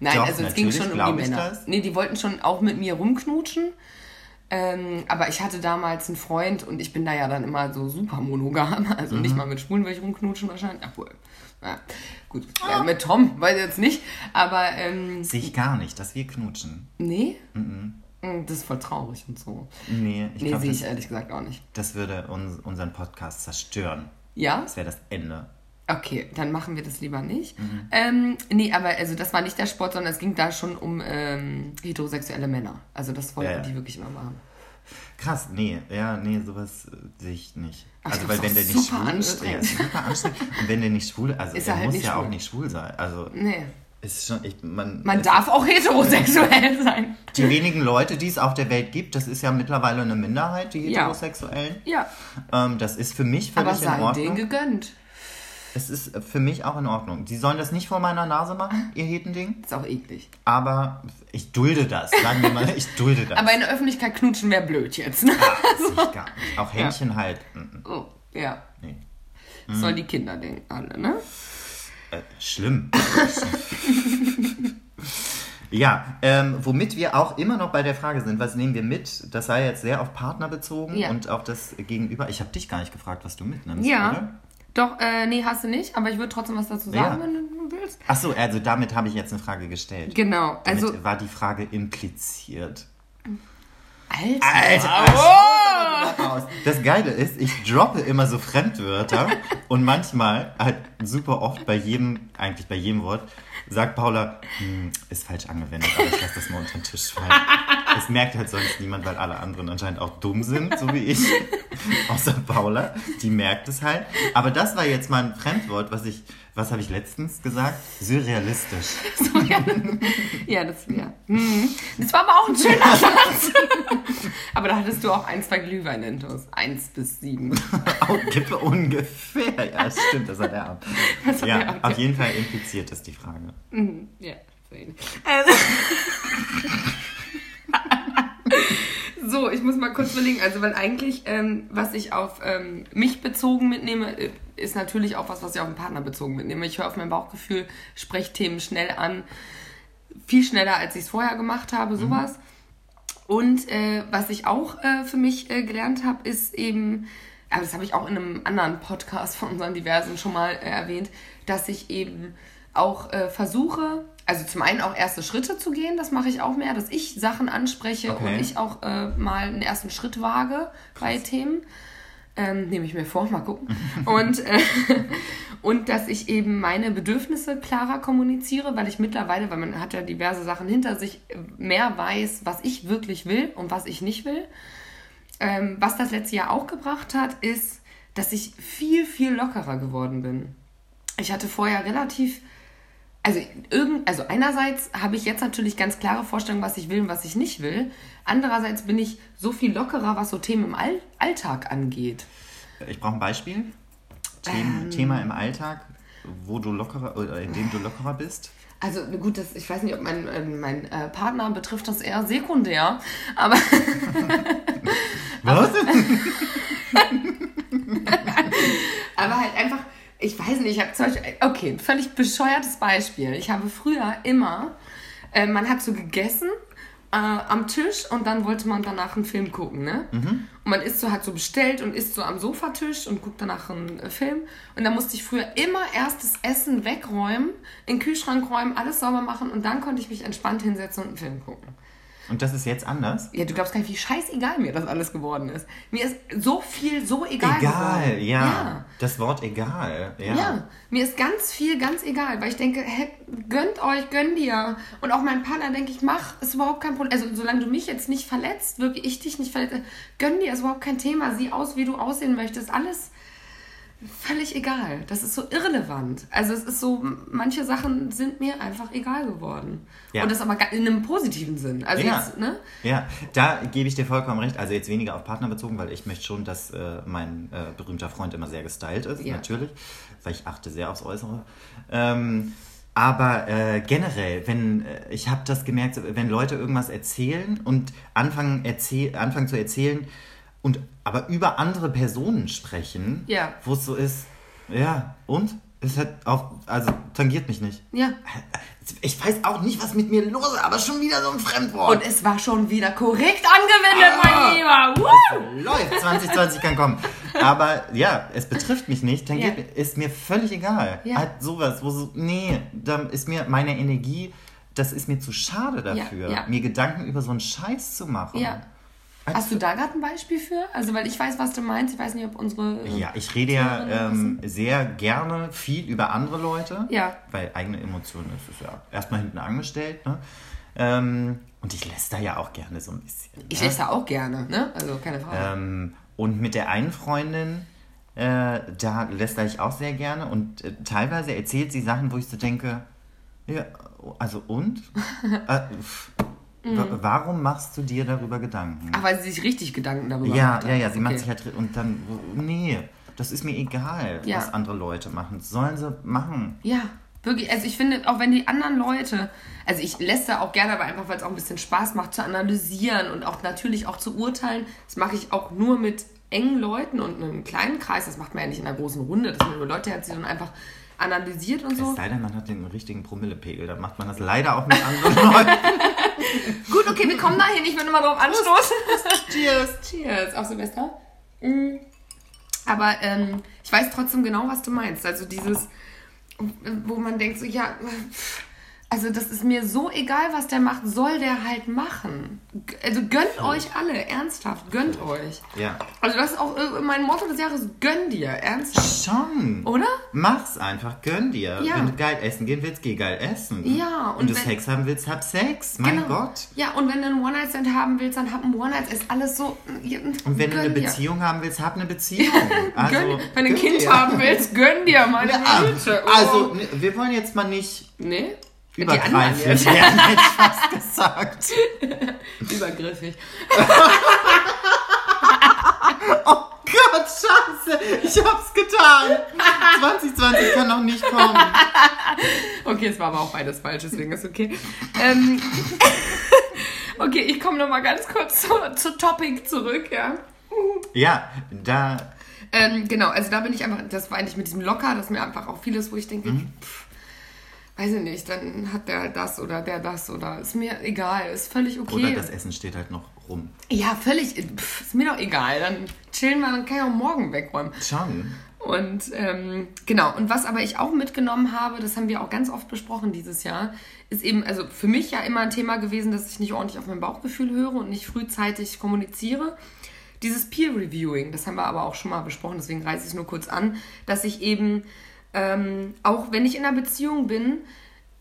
Nein, Doch, also es ging schon um die Männer. das. Nee, die wollten schon auch mit mir rumknutschen. Ähm, aber ich hatte damals einen Freund und ich bin da ja dann immer so super monogam. [laughs] Also Mhm. nicht mal mit Schwulen will ich rumknutschen wahrscheinlich. Obwohl, ja, gut. Äh, mit Tom, weiß ich jetzt nicht. Aber ähm, Sehe ich gar nicht, dass wir knutschen. nee. Mm, Das ist voll traurig und so. Nee, ich Nee, sehe ich ehrlich gesagt auch nicht. das würde uns, unseren Podcast zerstören. Ja? Das wäre das Ende. Okay, dann machen wir das lieber nicht. Mhm. Ähm, nee, aber also das war nicht der Sport, sondern es ging da schon um ähm, heterosexuelle Männer. Also das wollten Ja, ja. die wirklich immer machen. Krass, nee, ja, nee, sowas sehe ich nicht. Ach, also, weil ist wenn der nicht schwul ist, anstrengend. ja, super anstrengend. Und wenn der nicht schwul, also Ist der er halt muss ja auch schwul. nicht schwul sein. Also Nee. ist schon, ich, man, Man darf auch heterosexuell [laughs] sein. Die wenigen Leute, die es auf der Welt gibt, das ist ja mittlerweile eine Minderheit, die Ja. Heterosexuellen. Ja, Ähm, das ist für mich aber völlig in sei denen Ordnung. gegönnt. Es ist für mich auch in Ordnung. Sie sollen das nicht vor meiner Nase machen, [laughs] ihr Hetending. Ist auch eklig. Aber ich dulde das. Sagen wir mal, ich dulde das. Aber in der Öffentlichkeit knutschen wäre blöd jetzt. Ne? [laughs] sehe ich gar nicht. Auch Händchen halt. mm, Oh, ja. Nee. Das sollen die Kinder denken, alle, ne? Äh, schlimm. [laughs] ja, ähm, womit wir auch immer noch bei der Frage sind, was nehmen wir mit? Das sei jetzt sehr auf Partner bezogen Ja. und auf das Gegenüber. Ich habe dich gar nicht gefragt, was du mitnimmst, Ja. oder? Doch, äh, nee, hast du nicht, aber ich würde trotzdem was dazu sagen, Ja. wenn du willst. Ach so, also damit habe ich jetzt eine Frage gestellt. Genau, Damit also. war die Frage impliziert. Alter! Aus. Das Geile ist, ich droppe immer so Fremdwörter [laughs] und manchmal, halt super oft bei jedem, eigentlich bei jedem Wort, sagt Paula, hm, ist falsch angewendet, aber ich lasse das mal unter den Tisch fallen. [laughs] Das merkt halt sonst niemand, weil alle anderen anscheinend auch dumm sind, so wie ich. [laughs] Außer Paula, die merkt es halt. Aber das war jetzt mal ein Fremdwort, was ich, was habe ich letztens gesagt? Surrealistisch. [laughs] Ja, das ja. [laughs] Hm. Das war aber auch ein schöner Satz. aber da hattest du auch ein, zwei Glühwein intus. Eins bis sieben. Ungefähr, ungefähr. Ja, stimmt, das hat er ab. Das hat Ja, er ab, auf ja. jeden Fall impliziert ist die Frage. Ja, so ähnlich. [laughs] So, ich muss mal kurz überlegen. Also, weil eigentlich, ähm, was ich auf ähm, mich bezogen mitnehme, äh, ist natürlich auch was, was ich auf den Partner bezogen mitnehme. Ich höre auf mein Bauchgefühl, spreche Themen schnell an. Viel schneller, als ich es vorher gemacht habe, sowas. Und äh, was ich auch äh, für mich äh, gelernt habe, ist eben, aber das habe ich auch in einem anderen Podcast von unseren diversen schon mal äh, erwähnt, dass ich eben auch äh, versuche, also zum einen auch erste Schritte zu gehen, das mache ich auch mehr, dass ich Sachen anspreche Okay. und ich auch äh, mal einen ersten Schritt wage bei Themen. Ähm, nehme ich mir vor, mal gucken. [laughs] und, äh, und dass ich eben meine Bedürfnisse klarer kommuniziere, weil ich mittlerweile, weil man hat ja diverse Sachen hinter sich, mehr weiß, was ich wirklich will und was ich nicht will. Ähm, was das letzte Jahr auch gebracht hat, ist, dass ich viel, viel lockerer geworden bin. Ich hatte vorher relativ, also, irgend, also einerseits habe ich jetzt natürlich ganz klare Vorstellungen, was ich will und was ich nicht will. Andererseits bin ich so viel lockerer, was so Themen im All Alltag angeht. Ich brauche ein Beispiel. Themen, Ähm. Thema im Alltag, wo du lockerer oder in dem du lockerer bist. Also gut, das, ich weiß nicht, ob mein, äh, mein äh, Partner betrifft das eher sekundär, aber [laughs] Was? [laughs] Aber halt einfach, ich weiß nicht, ich habe zum Beispiel, okay, ein völlig bescheuertes Beispiel. Ich habe früher immer, äh, man hat so gegessen äh, am Tisch und dann wollte man danach einen Film gucken, ne? Und man ist so, hat so bestellt und isst so am Sofatisch und guckt danach einen äh, Film. Und dann musste ich früher immer erst das Essen wegräumen, in den Kühlschrank räumen, alles sauber machen und dann konnte ich mich entspannt hinsetzen und einen Film gucken. Und das ist jetzt anders? Ja, du glaubst gar nicht, wie scheißegal mir das alles geworden ist. Mir ist so viel so egal, Egal, geworden. ja. ja. Das Wort egal, ja. Ja, mir ist ganz viel ganz egal, weil ich denke, hä, gönnt euch, gönn dir. Und auch mein Partner denke ich, mach, ist überhaupt kein Problem. Also solange du mich jetzt nicht verletzt, wirklich ich dich nicht verletze, gönn dir, ist überhaupt kein Thema. Sieh aus, wie du aussehen möchtest. Alles völlig egal. Das ist so irrelevant. Also es ist so, manche Sachen sind mir einfach egal geworden. Ja. Und das aber in einem positiven Sinn. Also Ja. jetzt, ne? Ja, da gebe ich dir vollkommen recht. Also jetzt weniger auf Partner bezogen, weil ich möchte schon, dass äh, mein äh, berühmter Freund immer sehr gestylt ist, Ja. natürlich, weil ich achte sehr aufs Äußere. Ähm, aber äh, generell, wenn äh, ich habe das gemerkt, wenn Leute irgendwas erzählen und anfangen, erzähl anfangen zu erzählen und aber über andere Personen sprechen, Ja. wo es so ist, ja, und? Es hat auch, also tangiert mich nicht. Ja. Ich weiß auch nicht, was mit mir los ist, aber schon wieder so ein Fremdwort. Und es war schon wieder korrekt angewendet, Ah. mein Lieber. Woo! läuft, 2020 kann kommen. Aber ja, es betrifft mich nicht, dann Ja. ist mir völlig egal. Ja. Halt sowas, wo so, nee, da ist mir meine Energie, das ist mir zu schade dafür, ja. mir Gedanken über so einen Scheiß zu machen. Ja. Hast du da gerade ein Beispiel für? Also, weil ich weiß, was du meinst. Ich weiß nicht, ob unsere. Ja, ich rede ja ähm, sehr gerne viel über andere Leute, Ja. weil eigene Emotionen ist es ja erstmal hinten angestellt. Ne? Ähm, und ich lässt da ja auch gerne so ein bisschen. Ich ne? lese da auch gerne, ne? Also, keine Frage. Ähm, und mit der einen Freundin, äh, da lästere ich auch sehr gerne und äh, teilweise erzählt sie Sachen, wo ich so denke, ja, also und? [laughs] äh, Mhm. wa- Warum machst du dir darüber Gedanken? Ach, weil sie sich richtig Gedanken darüber ja, macht. ja, ja, sie macht Okay. sich halt und dann, nee, das ist mir egal, Ja. was andere Leute machen. Sollen sie machen. Ja, wirklich. Also ich finde, auch wenn die anderen Leute, also ich lässt auch gerne, aber einfach, weil es auch ein bisschen Spaß macht, zu analysieren und auch natürlich auch zu urteilen. Das mache ich auch nur mit engen Leuten und einem kleinen Kreis. Das macht man ja nicht in einer großen Runde, dass man über Leute herzieht und einfach analysiert und so. Es sei denn, man hat den richtigen Promillepegel, dann macht man das leider auch mit anderen [laughs] Leuten. [laughs] Gut, okay, wir kommen da hier nicht, wenn du mal drauf anstoßen. [laughs] Cheers! Cheers auf Silvester. Mm. Aber ähm, ich weiß trotzdem genau, was du meinst. Also dieses, wo man denkt so, ja, also das ist mir so egal, was der macht, soll der halt machen. Also gönnt euch alle, ernsthaft, gönnt euch. Ja. Also das ist auch äh, mein Motto des Jahres, gönn dir, ernsthaft. Schon. Oder? Mach's einfach, gönn dir. Ja. Wenn du geil essen gehen willst, geh geil essen. Ja, und und du wenn- Sex haben willst, hab Sex. Mein Genau. Gott. Ja, und wenn du einen One-Night-Stand haben willst, dann hab einen One-Night, ist alles so. Und wenn du eine dir. Beziehung haben willst, hab eine Beziehung. [laughs] Also, Gönn, wenn du ein Kind dir. haben willst, gönn dir, meine Ja, Güte. Oh. also, wir wollen jetzt mal nicht Nee? Übergreifend werden, [laughs] hätte ich fast [laughs] gesagt. Übergriffig. [laughs] Gott, scheiße, ich hab's getan. 2020 kann noch nicht kommen. Okay, es war aber auch beides falsch, deswegen ist okay. Ähm, okay, ich komme nochmal ganz kurz zu, zu Topic zurück, ja. Ja, da, Ähm, genau, also da bin ich einfach, das war eigentlich mit diesem Locker, das ist mir einfach auch vieles, wo ich denke, Mhm. pff, weiß ich nicht, dann hat der das oder der das oder ist mir egal, ist völlig okay. oder das Essen steht halt noch rum. ja, völlig, pff, ist mir doch egal, dann chillen wir, dann kann ich auch morgen wegräumen. Schon. Und ähm, genau, und was aber ich auch mitgenommen habe, das haben wir auch ganz oft besprochen dieses Jahr, ist eben, also für mich ja immer ein Thema gewesen, dass ich nicht ordentlich auf mein Bauchgefühl höre und nicht frühzeitig kommuniziere. Dieses Peer-Reviewing, das haben wir aber auch schon mal besprochen, deswegen reiße ich es nur kurz an, dass ich eben, ähm, auch wenn ich in einer Beziehung bin,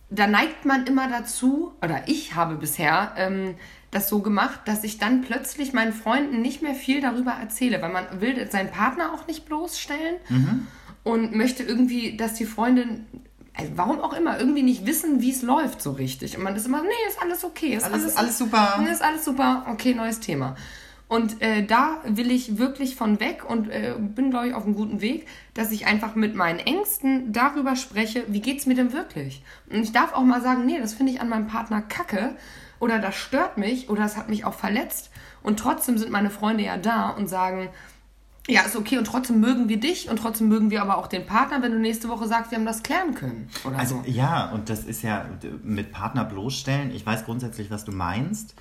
da neigt man immer dazu, oder ich habe bisher ähm, das so gemacht, dass ich dann plötzlich meinen Freunden nicht mehr viel darüber erzähle, weil man will seinen Partner auch nicht bloßstellen und möchte irgendwie, dass die Freundin, also warum auch immer, irgendwie nicht wissen, wie es läuft so richtig. Und man ist immer, nee, ist alles okay, ist Alles- alles, alles super. Ist alles super, okay, neues Thema. Und äh, da will ich wirklich von weg und äh, bin, glaube ich, auf einem guten Weg, dass ich einfach mit meinen Ängsten darüber spreche, wie geht's mir denn wirklich? Und ich darf auch mal sagen, nee, das finde ich an meinem Partner kacke oder das stört mich oder das hat mich auch verletzt. Und trotzdem sind meine Freunde ja da und sagen, ja, ist okay und trotzdem mögen wir dich und trotzdem mögen wir aber auch den Partner, wenn du nächste Woche sagst, wir haben das klären können. Also so. ja, und das ist ja mit Partner bloßstellen. Ich weiß grundsätzlich, was du meinst.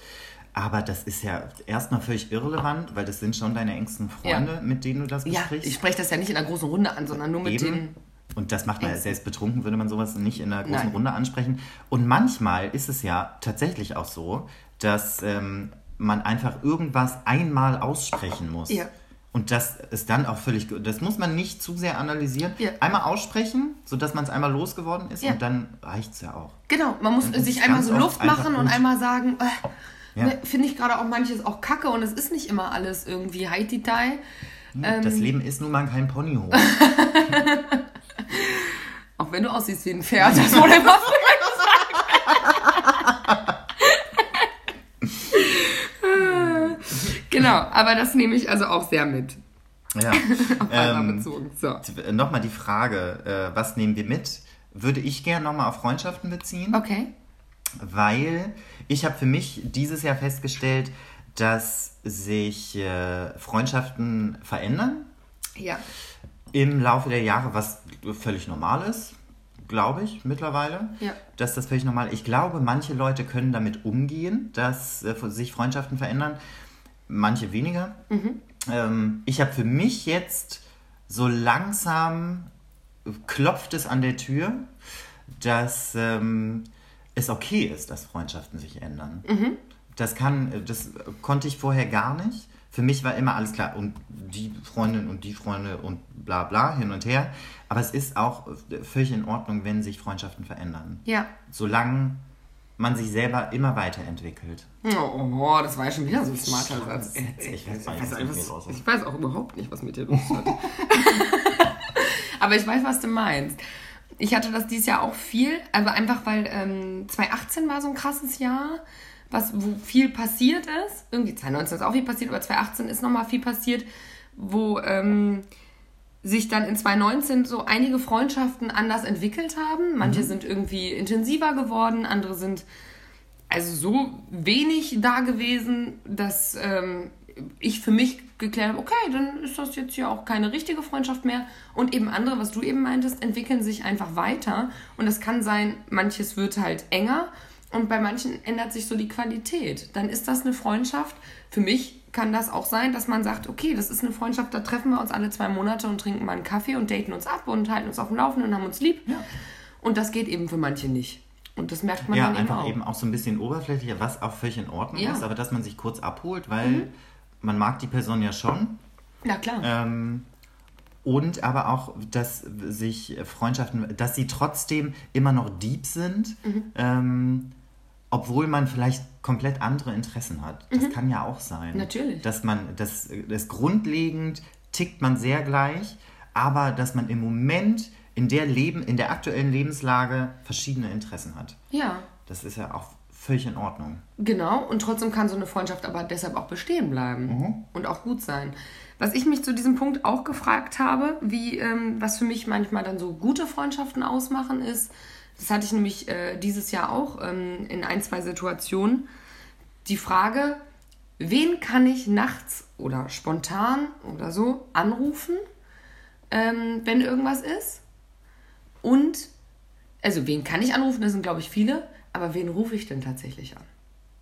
Aber das ist ja erstmal völlig irrelevant, weil das sind schon deine engsten Freunde, mit denen du das Ja, besprichst. ich spreche das ja nicht in einer großen Runde an, sondern nur mit Eben. den Und das macht man ja selbst betrunken, würde man sowas nicht in einer großen Nein. Runde ansprechen. Und manchmal ist es ja tatsächlich auch so, dass ähm, man einfach irgendwas einmal aussprechen muss. Ja. Und das ist dann auch völlig, gut. das muss man nicht zu sehr analysieren. Ja. Einmal aussprechen, sodass man es einmal losgeworden ist Ja. und dann reicht es ja auch. Genau, man muss sich einmal so Luft machen und gut. einmal sagen, äh, Ja. ne, finde ich gerade auch manches auch kacke und es ist nicht immer alles irgendwie Haiti-Tai. Ähm. das Leben ist nun mal kein Ponyhof. [laughs] Auch wenn du aussiehst wie ein Pferd, das wurde immer früher gesagt. [laughs] genau, aber das nehme ich also auch sehr mit. ja. [laughs] Auf Ähm, bezogen. So. Nochmal die Frage, äh, was nehmen wir mit? Würde ich gerne nochmal auf Freundschaften beziehen, Okay. weil ich habe für mich dieses Jahr festgestellt, dass sich äh, Freundschaften verändern Ja. im Laufe der Jahre, was völlig normal ist, glaube ich, mittlerweile. Ja. Dass das völlig normal Ich glaube, manche Leute können damit umgehen, dass äh, sich Freundschaften verändern, manche weniger. Ähm, ich habe für mich jetzt so langsam klopft es an der Tür, dass ähm, es okay ist, dass Freundschaften sich ändern. Das kann, das konnte ich vorher gar nicht. Für mich war immer alles klar und die Freundin und die Freunde und bla bla hin und her. Aber es ist auch völlig in Ordnung, wenn sich Freundschaften verändern. Ja. Solange man sich selber immer weiterentwickelt. Oh, oh, das war ja schon wieder so ein smarter Satz. Ich weiß was weiß, los ist. ich weiß auch überhaupt nicht, was mit dir los ist. [laughs] [laughs] Aber ich weiß, was du meinst. Ich hatte das dieses Jahr auch viel, also einfach weil ähm, 2018 war so ein krasses Jahr, was, wo viel passiert ist. Irgendwie 2019 ist auch viel passiert, aber 2018 ist nochmal viel passiert, wo ähm, sich dann in 2019 so einige Freundschaften anders entwickelt haben. Manche sind irgendwie intensiver geworden, andere sind also so wenig da gewesen, dass ähm, ich für mich geklärt habe, okay, dann ist das jetzt hier auch keine richtige Freundschaft mehr. Und eben andere, was du eben meintest, entwickeln sich einfach weiter. Und es kann sein, manches wird halt enger und bei manchen ändert sich so die Qualität. Dann ist das eine Freundschaft. Für mich kann das auch sein, dass man sagt, okay, das ist eine Freundschaft, da treffen wir uns alle zwei Monate und trinken mal einen Kaffee und daten uns ab und halten uns auf dem Laufenden und haben uns lieb. Und das geht eben für manche nicht. Und das merkt man Ja, dann eben einfach auch. eben auch so ein bisschen oberflächlicher, was auch völlig in Ordnung Ja. ist, aber dass man sich kurz abholt, weil man mag die Person ja schon. Na klar. Ähm, und aber auch, dass sich Freundschaften, dass sie trotzdem immer noch deep sind, Mhm. ähm, obwohl man vielleicht komplett andere Interessen hat. Das kann ja auch sein. Mhm. Natürlich. Dass man, das, das grundlegend tickt man sehr gleich, aber dass man im Moment in der Leben, in der aktuellen Lebenslage verschiedene Interessen hat. Ja, Das ist ja auch völlig in Ordnung. genau. Und trotzdem kann so eine Freundschaft aber deshalb auch bestehen bleiben und auch gut sein. Was ich mich zu diesem Punkt auch gefragt habe, wie, ähm, was für mich manchmal dann so gute Freundschaften ausmachen, ist, das hatte ich nämlich äh, dieses Jahr auch ähm, in ein, zwei Situationen, die Frage, wen kann ich nachts oder spontan oder so anrufen, ähm, wenn irgendwas ist? Und, also wen kann ich anrufen? Das sind, glaube ich, viele. Aber wen rufe ich denn tatsächlich an?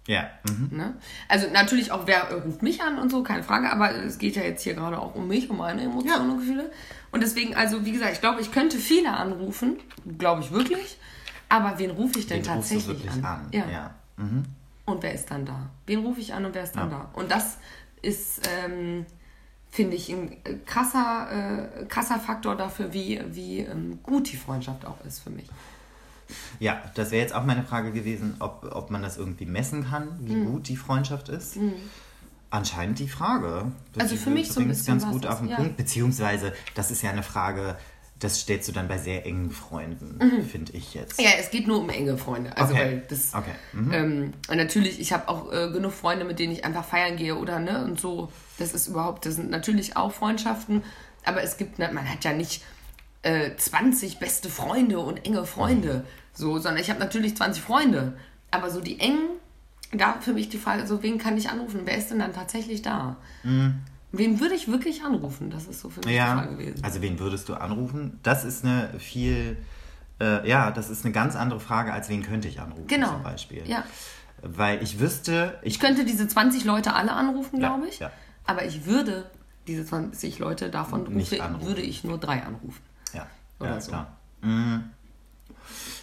Ja. Mhm. Ne? Also natürlich auch, wer ruft mich an und so, keine Frage, aber es geht ja jetzt hier gerade auch um mich, um meine Emotionen und Gefühle. Und deswegen, also wie gesagt, ich glaube, ich könnte viele anrufen, glaube ich wirklich, aber wen rufe ich denn du tatsächlich wirklich an? an. Ja. Ja. Mhm. Und wer ist dann da? Wen rufe ich an und wer ist dann Ja. da? Und das ist, ähm, finde ich, ein krasser, äh, krasser Faktor dafür, wie, wie ähm, gut die Freundschaft auch ist für mich. Ja, das wäre jetzt auch meine Frage gewesen, ob, ob man das irgendwie messen kann, wie Mhm. gut die Freundschaft ist. Anscheinend die Frage. Das Also für mich so ein bisschen ganz gut auf den ja. Punkt. Beziehungsweise, das ist ja eine Frage, das stellst du dann bei sehr engen Freunden, finde ich jetzt. Mhm. Ja, es geht nur um enge Freunde. Also Okay. weil das Okay. Mhm. ähm, und natürlich, ich habe auch äh, genug Freunde, mit denen ich einfach feiern gehe oder ne und so. Das ist überhaupt, das sind natürlich auch Freundschaften, aber es gibt, ne, man hat ja nicht äh, 20 beste Freunde und enge Freunde, so, sondern ich habe natürlich 20 Freunde, aber so die engen, da für mich die Frage, so wen kann ich anrufen? Wer ist denn dann tatsächlich da? Wen würde ich wirklich anrufen? Das ist so für mich die Mhm. Ja, Frage gewesen. also wen würdest du anrufen? Das ist eine viel, äh, ja, das ist eine ganz andere Frage, als wen könnte ich anrufen Genau. zum Beispiel. Ja. Weil ich wüsste, ich, Ich könnte diese 20 Leute alle anrufen, Ja, glaube ich. ja. Aber ich würde diese 20 Leute davon rufe, würde ich nur drei anrufen. Ja. Oder ja, so. klar. Mm.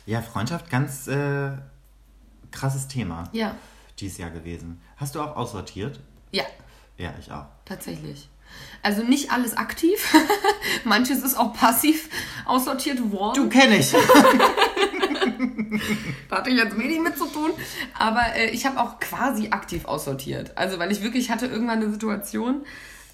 Ja, Freundschaft, ganz äh, krasses Thema Ja. dieses Jahr gewesen. Hast du auch aussortiert? Ja, Ja, ich auch. tatsächlich. Also nicht alles aktiv. [laughs] Manches ist auch passiv aussortiert worden. Du kenne ich. [laughs] Da hatte ich jetzt wenig mit zu tun. Aber äh, ich habe auch quasi aktiv aussortiert. Also, weil ich wirklich hatte irgendwann eine Situation.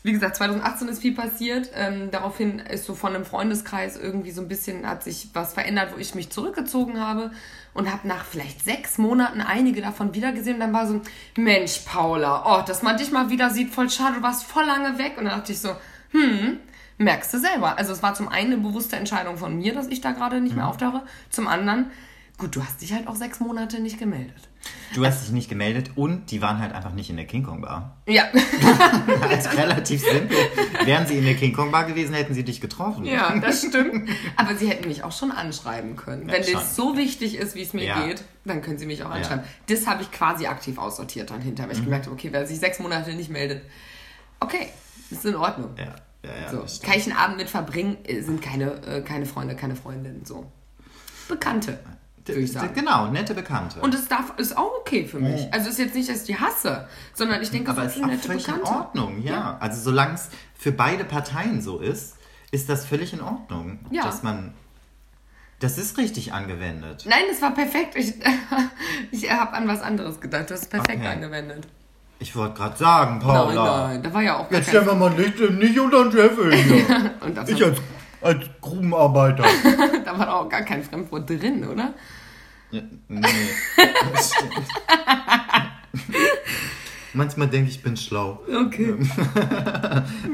Wie gesagt, 2018 ist viel passiert. Ähm, daraufhin ist so von einem Freundeskreis irgendwie so ein bisschen, hat sich was verändert, wo ich mich zurückgezogen habe und habe nach vielleicht sechs Monaten einige davon wiedergesehen. Und dann war so, Mensch, Paula, oh, dass man dich mal wieder sieht, voll schade, du warst voll lange weg. Und dann dachte ich so, hm, merkst du selber. Also es war zum einen eine bewusste Entscheidung von mir, dass ich da gerade nicht mehr auftauche. Zum anderen, gut, du hast dich halt auch sechs Monate nicht gemeldet. Du hast dich nicht gemeldet und die waren halt einfach nicht in der King Kong Bar. Ja, [laughs] Also relativ simpel. Wären sie in der King Kong Bar gewesen, hätten sie dich getroffen. ja, das stimmt. [laughs] Aber sie hätten mich auch schon anschreiben können. Wenn schon. das so wichtig ist, wie es mir Ja. geht, dann können sie mich auch anschreiben. Das habe ich quasi aktiv aussortiert dann hinter, Mhm. weil ich gemerkt habe, okay, wer sich sechs Monate nicht meldet, okay, ist in Ordnung. Ja, ja, ja. So, das kann ich einen Abend mit verbringen, äh, sind keine, äh, keine Freunde, keine Freundinnen, so. Bekannte, würde ich sagen. Genau, nette Bekannte. Und es darf, ist auch okay für mich. Also ist jetzt nicht, dass ich die hasse, sondern ich denke, Aber es ist auch nette völlig in Bekannte. Ordnung, ja. Also solange es für beide Parteien so ist, ist das völlig in Ordnung. Ja. Dass man. Das ist richtig angewendet. Nein, das war perfekt. Ich, [laughs] ich habe an was anderes gedacht. Du hast es perfekt Okay. angewendet. Ich wollte gerade sagen, Paula. Nein, nein, da war ja auch Jetzt stellen wir mal nicht, nicht unter den [laughs] das Ich als, als Grubenarbeiter. [laughs] da war doch auch gar kein Fremdwort drin, oder? Ja, nee. Das stimmt. Manchmal denke ich, ich bin schlau. Okay. [laughs]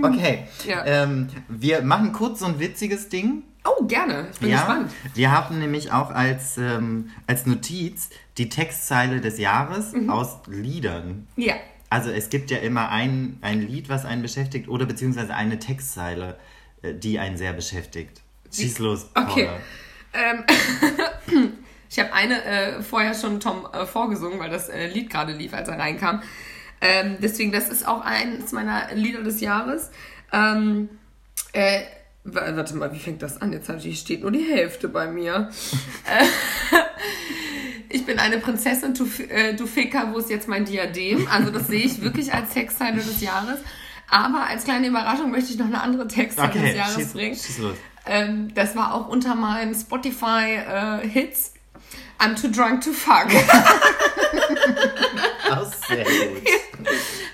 Okay. Ja. Ähm, wir machen kurz so ein witziges Ding. Oh, gerne. Ich bin ja, gespannt. wir haben nämlich auch als, ähm, als Notiz die Textzeile des Jahres Mhm. aus Liedern. Ja. Also es gibt ja immer ein, ein Lied, was einen beschäftigt, oder beziehungsweise eine Textzeile, die einen sehr beschäftigt. Schieß los. Okay. Ähm, [laughs] ich habe eine äh, vorher schon Tom äh, vorgesungen, weil das äh, Lied gerade lief, als er reinkam. Ähm, deswegen, das ist auch eines meiner Lieder des Jahres. Ähm, äh, wa- warte mal, wie fängt das an? Jetzt ich- steht nur die Hälfte bei mir. äh, [laughs] ich bin eine Prinzessin, du, äh, du Ficker, wo ist jetzt mein Diadem? Also das sehe ich wirklich als Textteile des Jahres. Aber als kleine Überraschung möchte ich noch eine andere Textteile des Okay, Jahres schieß, bringen. schieß los. Ähm, das war auch unter meinen Spotify-Hits. I'm too drunk to fuck. [laughs] Oh, sehr gut. [laughs]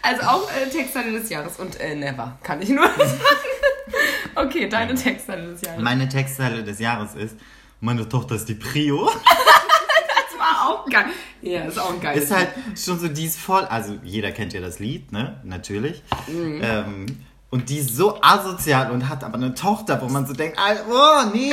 Also auch äh, Textteile des Jahres und äh, Never, kann ich nur [laughs] sagen. Okay, deine Textteile des Jahres. Meine Textzeile des Jahres ist, meine Tochter ist die Prio. Auch geil. Ja, ist auch ein geiles Ist halt schon so, die ist voll, also jeder kennt ja das Lied, ne, natürlich. Mhm. Ähm, und die ist so asozial und hat aber eine Tochter, wo man so denkt, oh nee,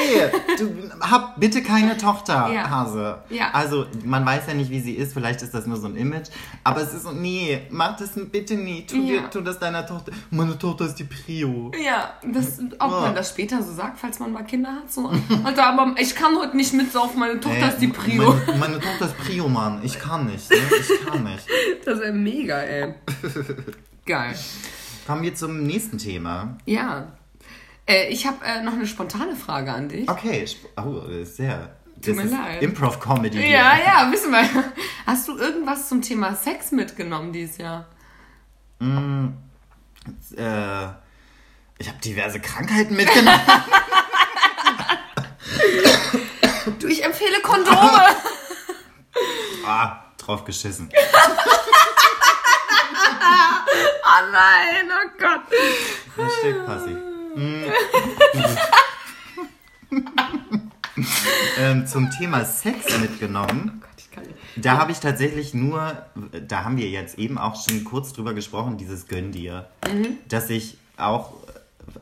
du hab bitte keine Tochter, Ja. Hase. Ja. Also man weiß ja nicht, wie sie ist, vielleicht ist das nur so ein Image, aber es ist so, nee, mach das bitte nie, tu, Ja. dir, tu das deiner Tochter. Meine Tochter ist die Prio. Ja, das, ob Oh. man das später so sagt, falls man mal Kinder hat. So, Alter, aber ich kann heute nicht mitsaufen, meine Tochter Ey, ist die Prio. Meine, meine Tochter ist Prio, Mann. Ich kann nicht, ne? Ich kann nicht. [laughs] Das ist ja mega, ey. [laughs] Geil. Kommen wir zum nächsten Thema. Ja. Äh, ich habe äh, noch eine spontane Frage an dich. Okay, oh, ist sehr. Das mir leid. Improv-Comedy. Ja, ja, [laughs] wissen wir. Hast du irgendwas zum Thema Sex mitgenommen dieses Jahr? Äh, ich habe diverse Krankheiten mitgenommen. [laughs] [laughs] Du, ich empfehle Kondome. ah, drauf geschissen. [laughs] oh nein, oh Gott. Hashtag passiv. Mm. ähm, zum Thema Sex mitgenommen. Gott, ich kann nicht. Da habe ich tatsächlich nur, da haben wir jetzt eben auch schon kurz drüber gesprochen, dieses Gönn dir. Dass ich auch,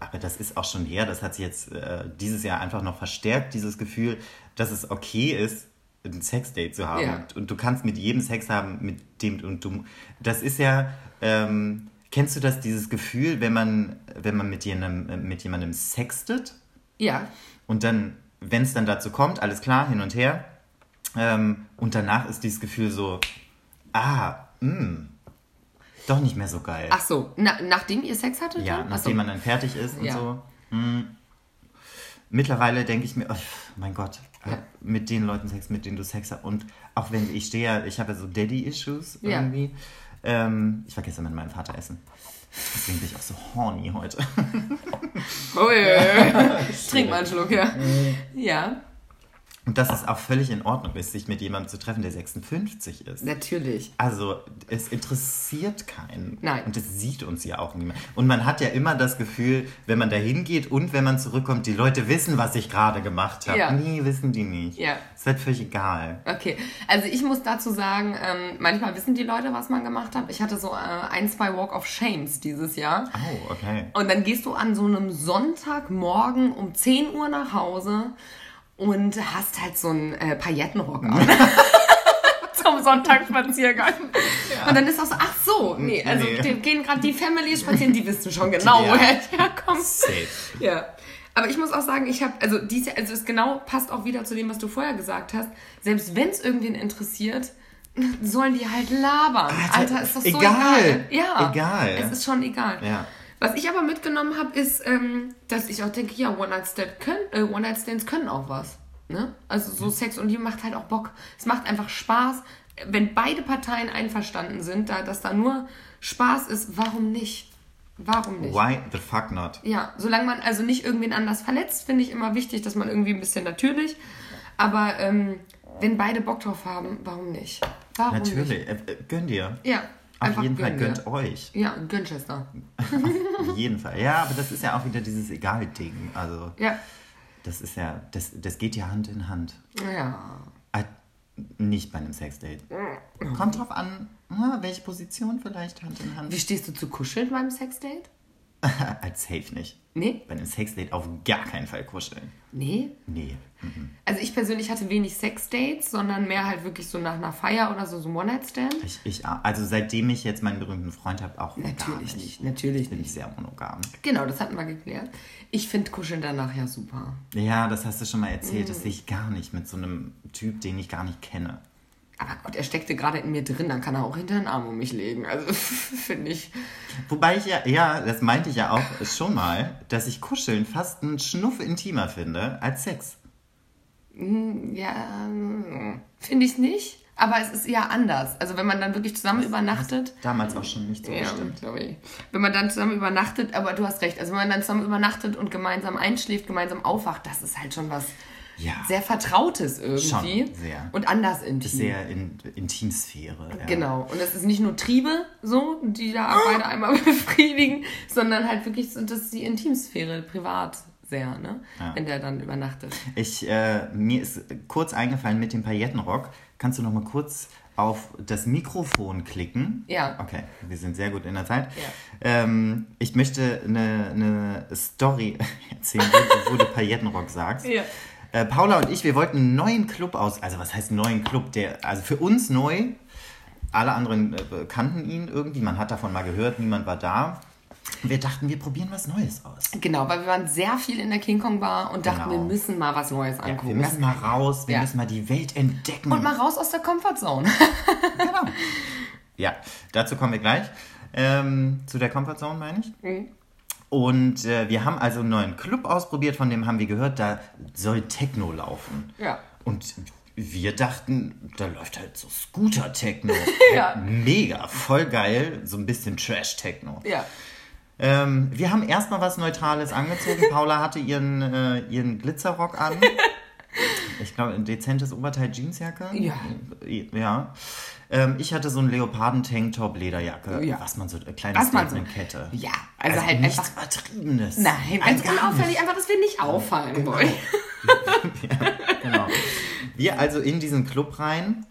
aber das ist auch schon her, das hat sich jetzt äh, dieses Jahr einfach noch verstärkt, dieses Gefühl, dass es okay ist, ein Sexdate zu haben. Ja. Und, du kannst mit jedem Sex haben, mit dem und du. Das ist ja, ähm, kennst du das, dieses Gefühl, wenn man, wenn man mit jemandem, mit jemandem sextet? Ja, Und dann, wenn es dann dazu kommt, alles klar, hin und her. Ähm, und danach ist dieses Gefühl so, ah, mh, doch nicht mehr so geil. ach so, na, nachdem ihr Sex hattet? ja, dann? Ach nachdem so. man dann fertig ist und Ja. so. Hm. mittlerweile denke ich mir, oh, mein Gott, hab mit den Leuten Sex, mit denen du Sex hast. Und auch wenn ich stehe, ja- ich habe ja so Daddy-Issues Ja. irgendwie. Ähm, ich war gestern mit meinem Vater essen. Deswegen bin ich auch so horny heute. [laughs] Ui. [laughs] Trink mal einen Schluck, ja. Ja, Und dass es auch völlig in Ordnung ist, sich mit jemandem zu treffen, der 56 ist. natürlich. Also, es interessiert keinen. Nein. Und es sieht uns ja auch niemand. Und man hat ja immer das Gefühl, wenn man da hingeht und wenn man zurückkommt, die Leute wissen, was ich gerade gemacht habe. Ja. Nee, wissen die nicht. Ja. Ist halt völlig egal. Okay, also ich muss dazu sagen, ähm, manchmal wissen die Leute, was man gemacht hat. Ich hatte so äh, ein, zwei Walk of Shames dieses Jahr. Oh, okay. Und dann gehst du an so einem Sonntagmorgen um 10 Uhr nach Hause und hast halt so einen äh, Paillettenrock an. [laughs] Zum Sonntagsspaziergang. Und dann ist auch so, ach so, nee, also Nee. die gehen gerade die Family spazieren, die wissen schon genau, Ja. woher ich herkomme. Safe. Ja. Aber ich muss auch sagen, ich habe, also dies, also es genau passt auch wieder zu dem, was du vorher gesagt hast. Selbst wenn es irgendwen interessiert, sollen die halt labern. Alter, Alter, ist das so egal. egal. Ja. Egal. Es ist schon egal. Ja. Was ich aber mitgenommen habe, ist, ähm, dass ich auch denke, ja, One-Night-Stands können, äh, One-Night-Stands können auch was. Ne? Also so Sex und Liebe macht halt auch Bock. Es macht einfach Spaß. Wenn beide Parteien einverstanden sind, da, dass da nur Spaß ist, warum nicht? Warum nicht? Why the fuck not? Ja, solange man also nicht irgendwen anders verletzt, finde ich immer wichtig, dass man irgendwie ein bisschen natürlich. Aber ähm, wenn beide Bock drauf haben, warum nicht? Warum Natürlich. Äh, äh, gönn dir. Nicht? Ja, Auf jeden Fall gönnt wir. euch. Ja, Gönchester. Auf [laughs] jeden Fall. Ja, aber das ist ja auch wieder dieses Egal-Ding. Also, Ja. das ist ja, das, das geht ja Hand in Hand. Ja. Äh, Nicht bei einem Sexdate. Kommt drauf an, na, welche Position vielleicht Hand in Hand. Wie stehst du zu Kuscheln beim Sexdate? [laughs] Als safe nicht. Nee? Bei einem Sexdate auf gar keinen Fall kuscheln. Nee? Nee. Mhm. Also ich persönlich hatte wenig Sexdates, sondern mehr halt wirklich so nach einer Feier oder so, so One-Night-Stand. Ich, ich, also seitdem ich jetzt meinen berühmten Freund habe, auch Natürlich nicht. nicht, natürlich Bin nicht. ich sehr monogam. Genau, das hatten wir geklärt. Ich finde Kuscheln danach ja super. Ja, das hast du schon mal erzählt. Das sehe ich gar nicht mit so einem Typ, den ich gar nicht kenne. Aber gut, er steckte gerade in mir drin, dann kann er auch hinter den Arm um mich legen. Also [laughs] finde ich. Wobei ich ja, ja, das meinte ich ja auch schon mal, dass ich Kuscheln fast einen Schnuff intimer finde als Sex. Ja, finde ich nicht. Aber es ist ja anders. Also wenn man dann wirklich zusammen übernachtet. Damals auch schon nicht so Ja, bestimmt. ich. Wenn man dann zusammen übernachtet, aber du hast recht, also wenn man dann zusammen übernachtet und gemeinsam einschläft, gemeinsam aufwacht, das ist halt schon was Ja. sehr Vertrautes irgendwie. Schon, sehr. Und anders intim. Sehr in Intimsphäre. Ja. Genau. Und es ist nicht nur Triebe so, die da beide einmal [laughs] befriedigen, sondern halt wirklich so, das ist die Intimsphäre, privat sehr, ne? Ja. Wenn der dann übernachtet. Ich, äh, mir ist kurz eingefallen mit dem Paillettenrock. Kannst du noch mal kurz auf das Mikrofon klicken? Ja. Okay, wir sind sehr gut in der Zeit. Ja. Ähm, ich möchte eine, eine Story [laughs] erzählen, wo, wo du Paillettenrock sagst. Ja. Äh, Paula und ich, wir wollten einen neuen Club aus, also was heißt neuen Club? Der, also für uns neu. Alle anderen äh, kannten ihn irgendwie, man hat davon mal gehört, niemand war da. Wir dachten, wir probieren was Neues aus. Genau, weil wir waren sehr viel in der King Kong Bar und dachten, Genau. wir müssen mal was Neues Ja, angucken. wir müssen mal raus, wir Ja. müssen mal die Welt entdecken. und mal raus aus der Comfortzone. [laughs] Genau. Ja, dazu kommen wir gleich. Ähm, zu der Comfortzone, meine ich. Mhm. Und äh, wir haben also einen neuen Club ausprobiert, von dem haben wir gehört, da soll Techno laufen. Ja. Und wir dachten, da läuft halt so Scooter-Techno. [laughs] Ja. Halt Mega, voll geil, so ein bisschen Trash-Techno. ja. Ähm, wir haben erstmal was Neutrales angezogen. Paula hatte ihren, äh, ihren Glitzerrock an. [laughs] Ich glaube, ein dezentes Oberteil Jeansjacke. Ja. Ja. Ähm, ich hatte so einen Leoparden-Tanktop, Lederjacke. Ja. Was man so, eine kleine Was man so- Statementkette. Ja, also, halt nichts einfach. Übertriebenes. Nein, gar unauffällig, einfach, dass wir nicht auffallen wollen. [laughs] Genau. Wir also in diesen Club rein.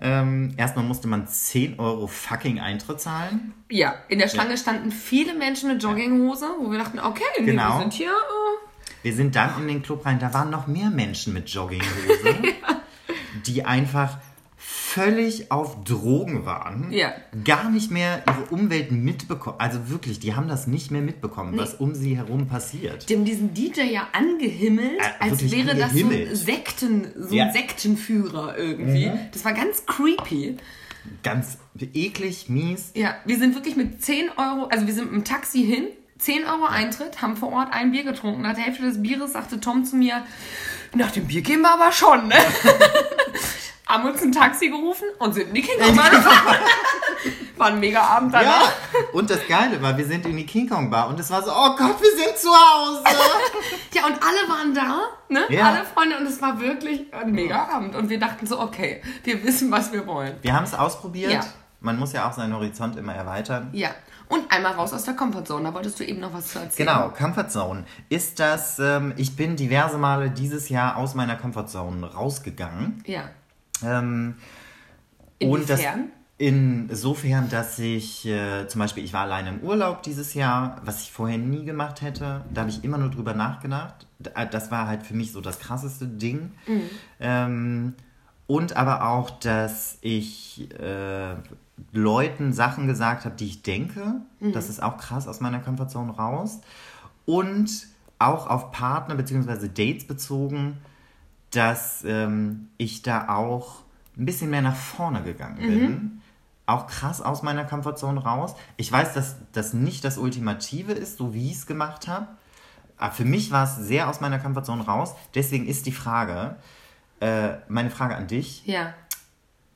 Ähm, erstmal musste man 10 Euro fucking Eintritt zahlen. Ja, in der Schlange standen viele Menschen mit Jogginghose, wo wir dachten, okay, Genau. wir sind hier. Äh, Wir sind dann in den Club rein, da waren noch mehr Menschen mit Jogginghose, [laughs] die einfach völlig auf Drogen waren, Ja. gar nicht mehr ihre Umwelt mitbekommen. Also wirklich, die haben das nicht mehr mitbekommen, was um sie herum passiert. die haben diesen DJ ja angehimmelt, Äh, als wäre das so ein angehimmelt. Sekten, so Ja. ein Sektenführer irgendwie. Das war ganz creepy. Ganz eklig, mies. Ja, wir sind wirklich mit 10 Euro, also wir sind mit dem Taxi hin, 10 Euro Eintritt, haben vor Ort ein Bier getrunken. Nach der Hälfte des Bieres sagte Tom zu mir, nach dem Bier gehen wir aber schon, ne? [laughs] haben uns ein Taxi gerufen und sind in die King Kong Bar gefahren. War ein mega Abend Ja, danach. und das Geile war, wir sind in die King Kong Bar und es war so, oh Gott, wir sind zu Hause. [laughs] Ja, und alle waren da, ne? Ja. Alle Freunde und es war wirklich ein mega Abend. Und wir dachten so, okay, wir wissen, was wir wollen. Wir haben es ausprobiert. Ja. Man muss ja auch seinen Horizont immer erweitern. Ja. Und einmal raus aus der Comfortzone. Da wolltest du eben noch was zu erzählen. Genau, Comfort Zone. Ist das, ähm, ich bin diverse Male dieses Jahr aus meiner Comfort Zone rausgegangen. Ja. Ähm, und das Inwiefern? insofern, dass ich äh, zum Beispiel, ich war alleine im Urlaub dieses Jahr, was ich vorher nie gemacht hätte. Da habe ich immer nur drüber nachgedacht. Äh, Das war halt für mich so das krasseste Ding. Ähm, und aber auch, dass ich äh, Leuten Sachen gesagt habe, die ich denke. Das ist auch krass aus meiner Komfortzone raus. Und auch auf Partner bzw. Dates bezogen, dass ähm, ich da auch ein bisschen mehr nach vorne gegangen bin. Auch krass aus meiner Komfortzone raus. Ich weiß, dass das nicht das Ultimative ist, so wie ich es gemacht habe. Aber für mich war es sehr aus meiner Komfortzone raus. Deswegen ist die Frage, äh, meine Frage an dich, Ja.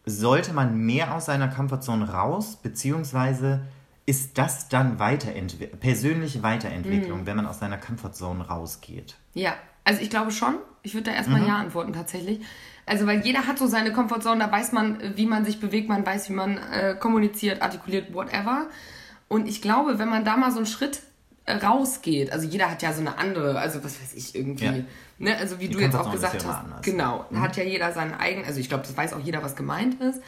Sollte man mehr aus seiner Komfortzone raus, beziehungsweise ist das dann Weiterentwi persönliche Weiterentwicklung, wenn man aus seiner Komfortzone rausgeht? Ja. Also ich glaube schon. Ich würde da erstmal Mhm. Ja antworten tatsächlich. Also weil jeder hat so seine Comfortzone, da weiß man, wie man sich bewegt, man weiß, wie man äh, kommuniziert, artikuliert, whatever. Und ich glaube, wenn man da mal so einen Schritt rausgeht, also jeder hat ja so eine andere, also was weiß ich irgendwie, Ja. ne? also wie Die du jetzt auch gesagt hast, anders. genau, hat ja jeder seinen eigenen, also ich glaube, das weiß auch jeder, was gemeint ist.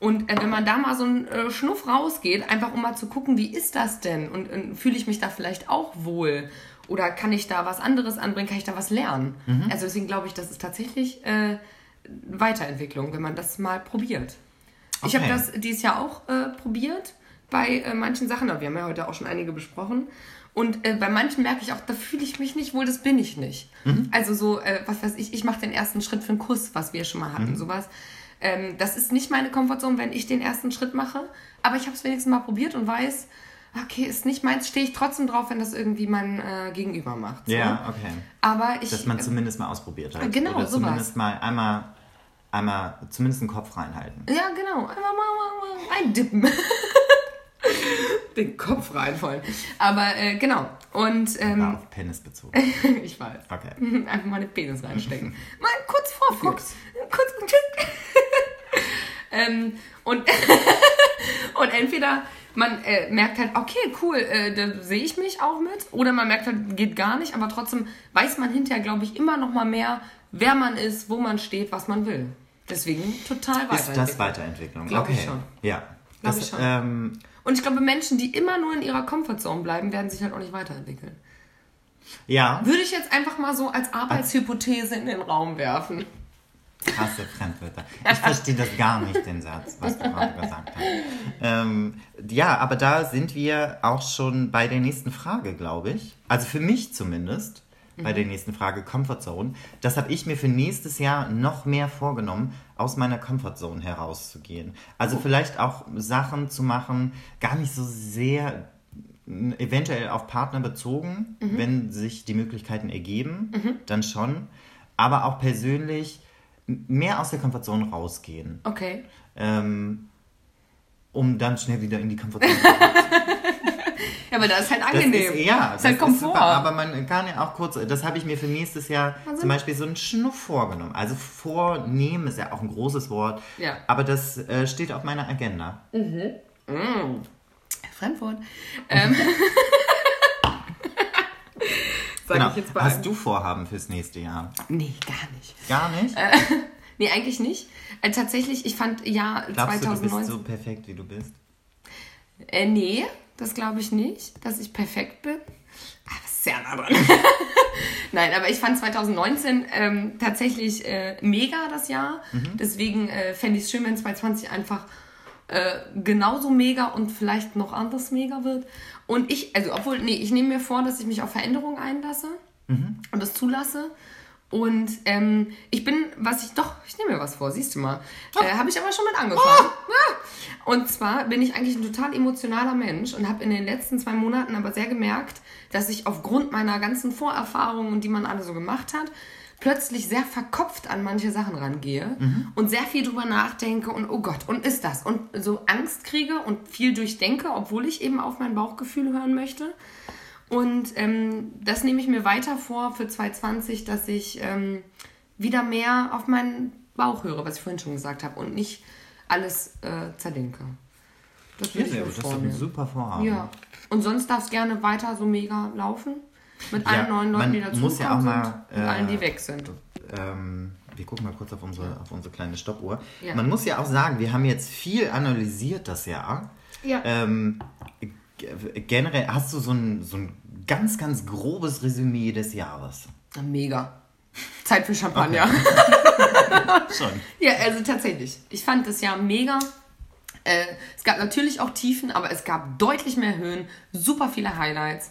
Und äh, wenn man da mal so einen äh, Schnuff rausgeht, einfach um mal zu gucken, wie ist das denn? Und, und fühle ich mich da vielleicht auch wohl? Oder kann ich da was anderes anbringen? Kann ich da was lernen? Mhm. Also deswegen glaube ich, das ist tatsächlich äh, Weiterentwicklung, wenn man das mal probiert. Ich habe Okay. das dieses Jahr auch äh, probiert bei äh, manchen Sachen, aber wir haben ja heute auch schon einige besprochen. Und äh, bei manchen merke ich auch, da fühle ich mich nicht wohl, das bin ich nicht. Also so, äh, was weiß ich, ich mache den ersten Schritt für einen Kuss, was wir schon mal hatten, sowas. Ähm, das ist nicht meine Komfortzone, wenn ich den ersten Schritt mache. Aber ich habe es wenigstens mal probiert und weiß, okay, ist nicht meins, stehe ich trotzdem drauf, wenn das irgendwie mein äh, Gegenüber macht. So. Ja, okay. Aber ich. Dass man zumindest mal ausprobiert hat. Genau, Oder sowas. zumindest mal einmal, einmal zumindest den Kopf reinhalten. Ja, genau. Einfach mal, mal, mal eindippen. [laughs] [laughs] Den Kopf reinfallen. Aber äh, genau. Und War ähm, auf Penis bezogen. [laughs] ich weiß. Okay. [laughs] Einfach mal den Penis reinstecken. Mal kurz vorführen. Fuchs. Kurz. ähm, und, und entweder man äh, merkt halt, okay, cool, äh, da sehe ich mich auch mit. Oder man merkt halt, geht gar nicht. Aber trotzdem weiß man hinterher, glaube ich, immer noch mal mehr, wer man ist, wo man steht, was man will. Deswegen total Ist das weiterentwickeln. Weiterentwicklung? Glaub okay. ich schon. Ja. Das, ich schon. Ähm, Und ich glaube, Menschen, die immer nur in ihrer Comfortzone bleiben, werden sich halt auch nicht weiterentwickeln. ja, Würde ich jetzt einfach mal so als Arbeitshypothese in den Raum werfen. krasse Fremdwörter. [laughs] Ich verstehe das gar nicht, den Satz, was du gerade gesagt hast. Ähm, ja, aber da sind wir auch schon bei der nächsten Frage, glaube ich. Also für mich zumindest, bei der nächsten Frage, Comfortzone. Das habe ich mir für nächstes Jahr noch mehr vorgenommen, aus meiner Comfortzone herauszugehen. Also vielleicht auch Sachen zu machen, gar nicht so sehr eventuell auf Partner bezogen, wenn sich die Möglichkeiten ergeben, dann schon. Aber auch persönlich mehr aus der Komfortzone rausgehen, Okay. ähm, um dann schnell wieder in die Komfortzone [laughs] zu kommen. Ja, aber das ist halt Das angenehm. ist, ja, ist halt das ist Komfort. super, aber man kann ja auch kurz, das habe ich mir für nächstes Jahr Also- zum Beispiel so einen Schnuff vorgenommen. Also vornehmen ist ja auch ein großes Wort, Ja. aber das äh, steht auf meiner Agenda. Fremdwort. [laughs] Ähm. [laughs] Sag Genau. ich jetzt bei Hast du Vorhaben fürs nächste Jahr? Nee, gar nicht. Gar nicht? [laughs] Nee, eigentlich nicht. Äh, tatsächlich, ich fand ja Glaubst du, du 2019. bist so perfekt, wie du bist? Äh, nee, das glaube ich nicht, dass ich perfekt bin. Ah, das ist sehr nah dran. [laughs] Nein, aber ich fand 2019 ähm, tatsächlich äh, mega das Jahr. Deswegen äh, fände ich es schön, wenn 2020 einfach äh, genauso mega und vielleicht noch anders mega wird. Und ich, also obwohl, nee, ich nehme mir vor, dass ich mich auf Veränderungen einlasse und das zulasse. Und ähm, ich bin, was ich doch, ich nehme mir was vor, siehst du mal. Äh, habe ich aber schon mit angefangen. Ja. Und zwar bin ich eigentlich ein total emotionaler Mensch und habe in den letzten zwei Monaten aber sehr gemerkt, dass ich aufgrund meiner ganzen Vorerfahrungen, die man alle so gemacht hat, plötzlich sehr verkopft an manche Sachen rangehe und sehr viel drüber nachdenke und oh Gott, und ist das? Und so Angst kriege und viel durchdenke, obwohl ich eben auf mein Bauchgefühl hören möchte. Und ähm, das nehme ich mir weiter vor für 2020, dass ich ähm, wieder mehr auf meinen Bauch höre, was ich vorhin schon gesagt habe, und nicht alles äh, zerdenke. Das Ja, sehr gut. Das ist ein super Vorhaben. Ja. Und sonst darf es gerne weiter so mega laufen. Mit Ja, allen neuen Leuten, die dazu muss ja auch mal, sind und äh, allen, die weg sind. ähm, wir gucken mal kurz auf unsere, auf unsere kleine Stoppuhr. Ja. Man muss ja auch sagen, wir haben jetzt viel analysiert das Jahr. Ja. Ähm, generell hast du so ein, so ein ganz, ganz grobes Resümee des Jahres. Na, Mega. Zeit für Champagner. [laughs] Schon. Ja, also tatsächlich. Ich fand das Jahr mega. Äh, es gab natürlich auch Tiefen, aber es gab deutlich mehr Höhen, super viele Highlights.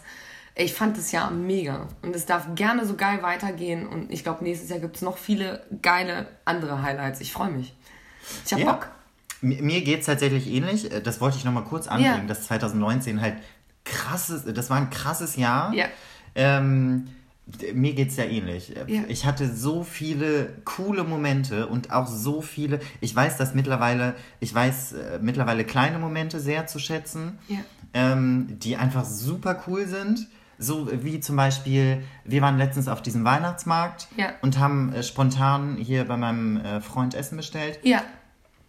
Ich fand das Jahr mega und es darf gerne so geil weitergehen und ich glaube, nächstes Jahr gibt es noch viele geile andere Highlights. Ich freue mich. Ich habe Ja. Bock. Mir, geht es tatsächlich ähnlich. Äh, Das wollte ich nochmal kurz anbringen, Ja. dass 2019 halt krasses, das war ein krasses Jahr. Ja. Ähm, mir geht es ja ähnlich. Äh, Ja. Ich hatte so viele coole Momente und auch so viele. Ich weiß das mittlerweile, ich weiß äh, mittlerweile kleine Momente sehr zu schätzen, Ja. ähm, die einfach super cool sind. So wie zum Beispiel, wir waren letztens auf diesem Weihnachtsmarkt Ja. und haben äh, spontan hier bei meinem äh, Freund Essen bestellt.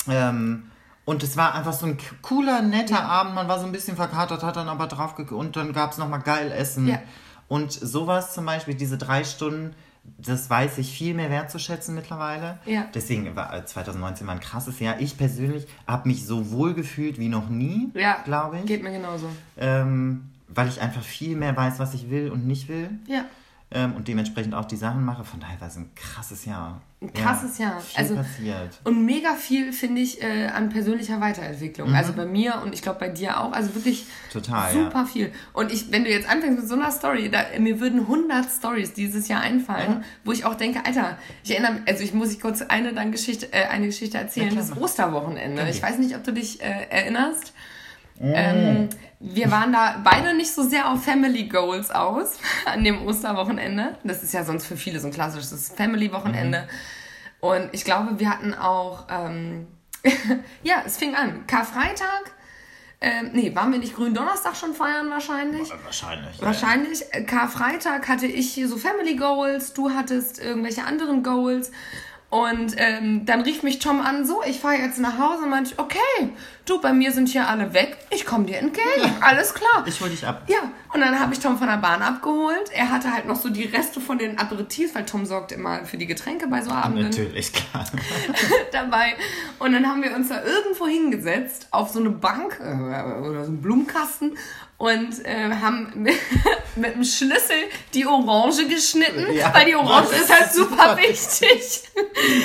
Ja, Ähm, und es war einfach so ein cooler, netter Abend. Man war so ein bisschen verkatert, hat dann aber drauf und dann gab es nochmal geil Essen. Ja. Und sowas zum Beispiel, diese drei Stunden, das weiß ich viel mehr wertzuschätzen mittlerweile. Ja. Deswegen war äh, 2019 war ein krasses Jahr. Ich persönlich habe mich so wohl gefühlt wie noch nie, ja. glaube ich. Geht mir genauso. Ähm, weil ich einfach viel mehr weiß, was ich will und nicht will. Ja. Ähm, und dementsprechend auch die Sachen mache. Von daher war es ein krasses Jahr. Ein krasses Jahr. Viel Also- passiert. Und mega viel, finde ich, äh, an persönlicher Weiterentwicklung. Also bei mir und ich glaube bei dir auch. Also wirklich Total, super viel. Und ich, wenn du jetzt anfängst mit so einer Story, da, mir würden 100 Stories dieses Jahr einfallen, wo ich auch denke, Alter, ich erinnere mich, also ich muss ich kurz eine, dann Geschichte, äh, eine Geschichte erzählen, das. Osterwochenende. Okay. Ich weiß nicht, ob du dich äh, erinnerst. Ähm, wir waren da beide nicht so sehr auf Family Goals aus [laughs] an dem Osterwochenende. Das ist ja sonst für viele so ein klassisches Family-Wochenende. Und ich glaube, wir hatten auch, ähm, [laughs] ja, es fing an. Karfreitag, ähm, nee, waren wir nicht Gründonnerstag schon feiern wahrscheinlich? Wahrscheinlich. Wahrscheinlich. Äh, Karfreitag hatte ich hier so Family Goals, du hattest irgendwelche anderen Goals. Und ähm, dann rief mich Tom an, so, ich fahre jetzt nach Hause und meinte, ich, okay, du, bei mir sind hier alle weg, ich komme dir entgegen, alles klar. Ich hol dich ab. Ja, und dann habe ich Tom von der Bahn abgeholt. Er hatte halt noch so die Reste von den Aperitifs, weil Tom sorgt immer für die Getränke bei so Abenden Natürlich, klar. [laughs] dabei. Und dann haben wir uns da irgendwo hingesetzt, auf so eine Bank äh, oder so einen Blumenkasten und äh, haben [laughs] mit, mit dem Schlüssel die Orange geschnitten, Ja. weil die Orange ist halt super [laughs] wichtig.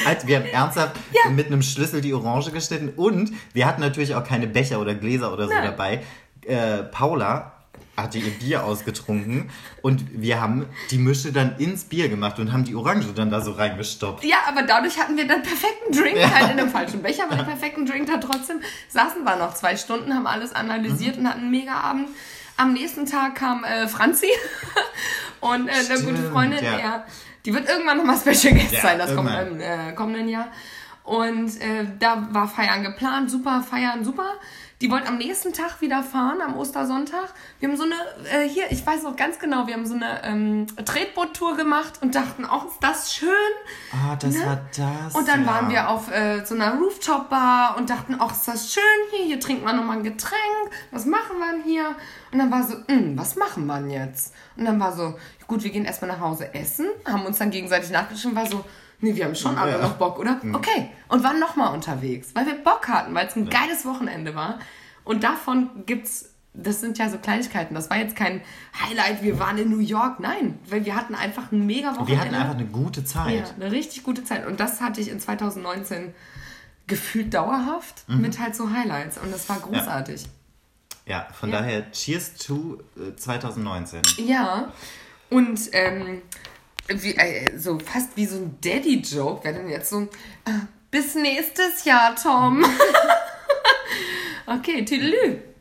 Also wir haben ernsthaft Ja. mit einem Schlüssel die Orange geschnitten und wir hatten natürlich auch keine Becher oder Gläser oder so Nein. dabei. Äh, Paula hatte ihr Bier ausgetrunken und wir haben die Mische dann ins Bier gemacht und haben die Orange dann da so reingestopft. Ja, aber dadurch hatten wir dann perfekten Drink, halt in einem falschen Becher, aber den perfekten Drink da trotzdem. Saßen wir noch zwei Stunden, haben alles analysiert und hatten einen mega Abend. Am nächsten Tag kam äh, Franzi [laughs] und äh, eine gute Freundin, ja. ja. die wird irgendwann nochmal Special Guest Ja, sein, das kommt irgendwann. im äh, kommenden Jahr. Und äh, da war Feiern geplant, super, Feiern, super. Die wollten am nächsten Tag wieder fahren, am Ostersonntag. Wir haben so eine, äh, hier, ich weiß noch ganz genau, wir haben so eine ähm, Tretboot-Tour gemacht und dachten, auch ist das schön. Ah, das Ne? war das. Und dann ja. waren wir auf äh, so einer Rooftop-Bar und dachten, ach, ist das schön hier, hier trinkt man nochmal ein Getränk, was machen wir denn hier? Und dann war so, "Hm, was machen wir denn jetzt? Und dann war so, gut, wir gehen erstmal nach Hause essen, haben uns dann gegenseitig nachgeschrieben, war so, nee, wir haben schon alle Ja. noch Bock, oder? Okay, und waren nochmal unterwegs, weil wir Bock hatten, weil es ein geiles Wochenende war. Und davon gibt's, das sind ja so Kleinigkeiten, das war jetzt kein Highlight, wir waren in New York, nein, weil wir hatten einfach ein mega Wochenende. Wir hatten einfach eine gute Zeit. Ja, eine richtig gute Zeit. Und das hatte ich in 2019 gefühlt dauerhaft mit halt so Highlights. Und das war großartig. Ja, von Ja. daher Cheers to äh, 2019. Ja. Und ähm, wie, äh, so fast wie so ein Daddy-Joke, wäre dann jetzt so, äh, bis nächstes Jahr, Tom. [laughs] okay, tüdelü.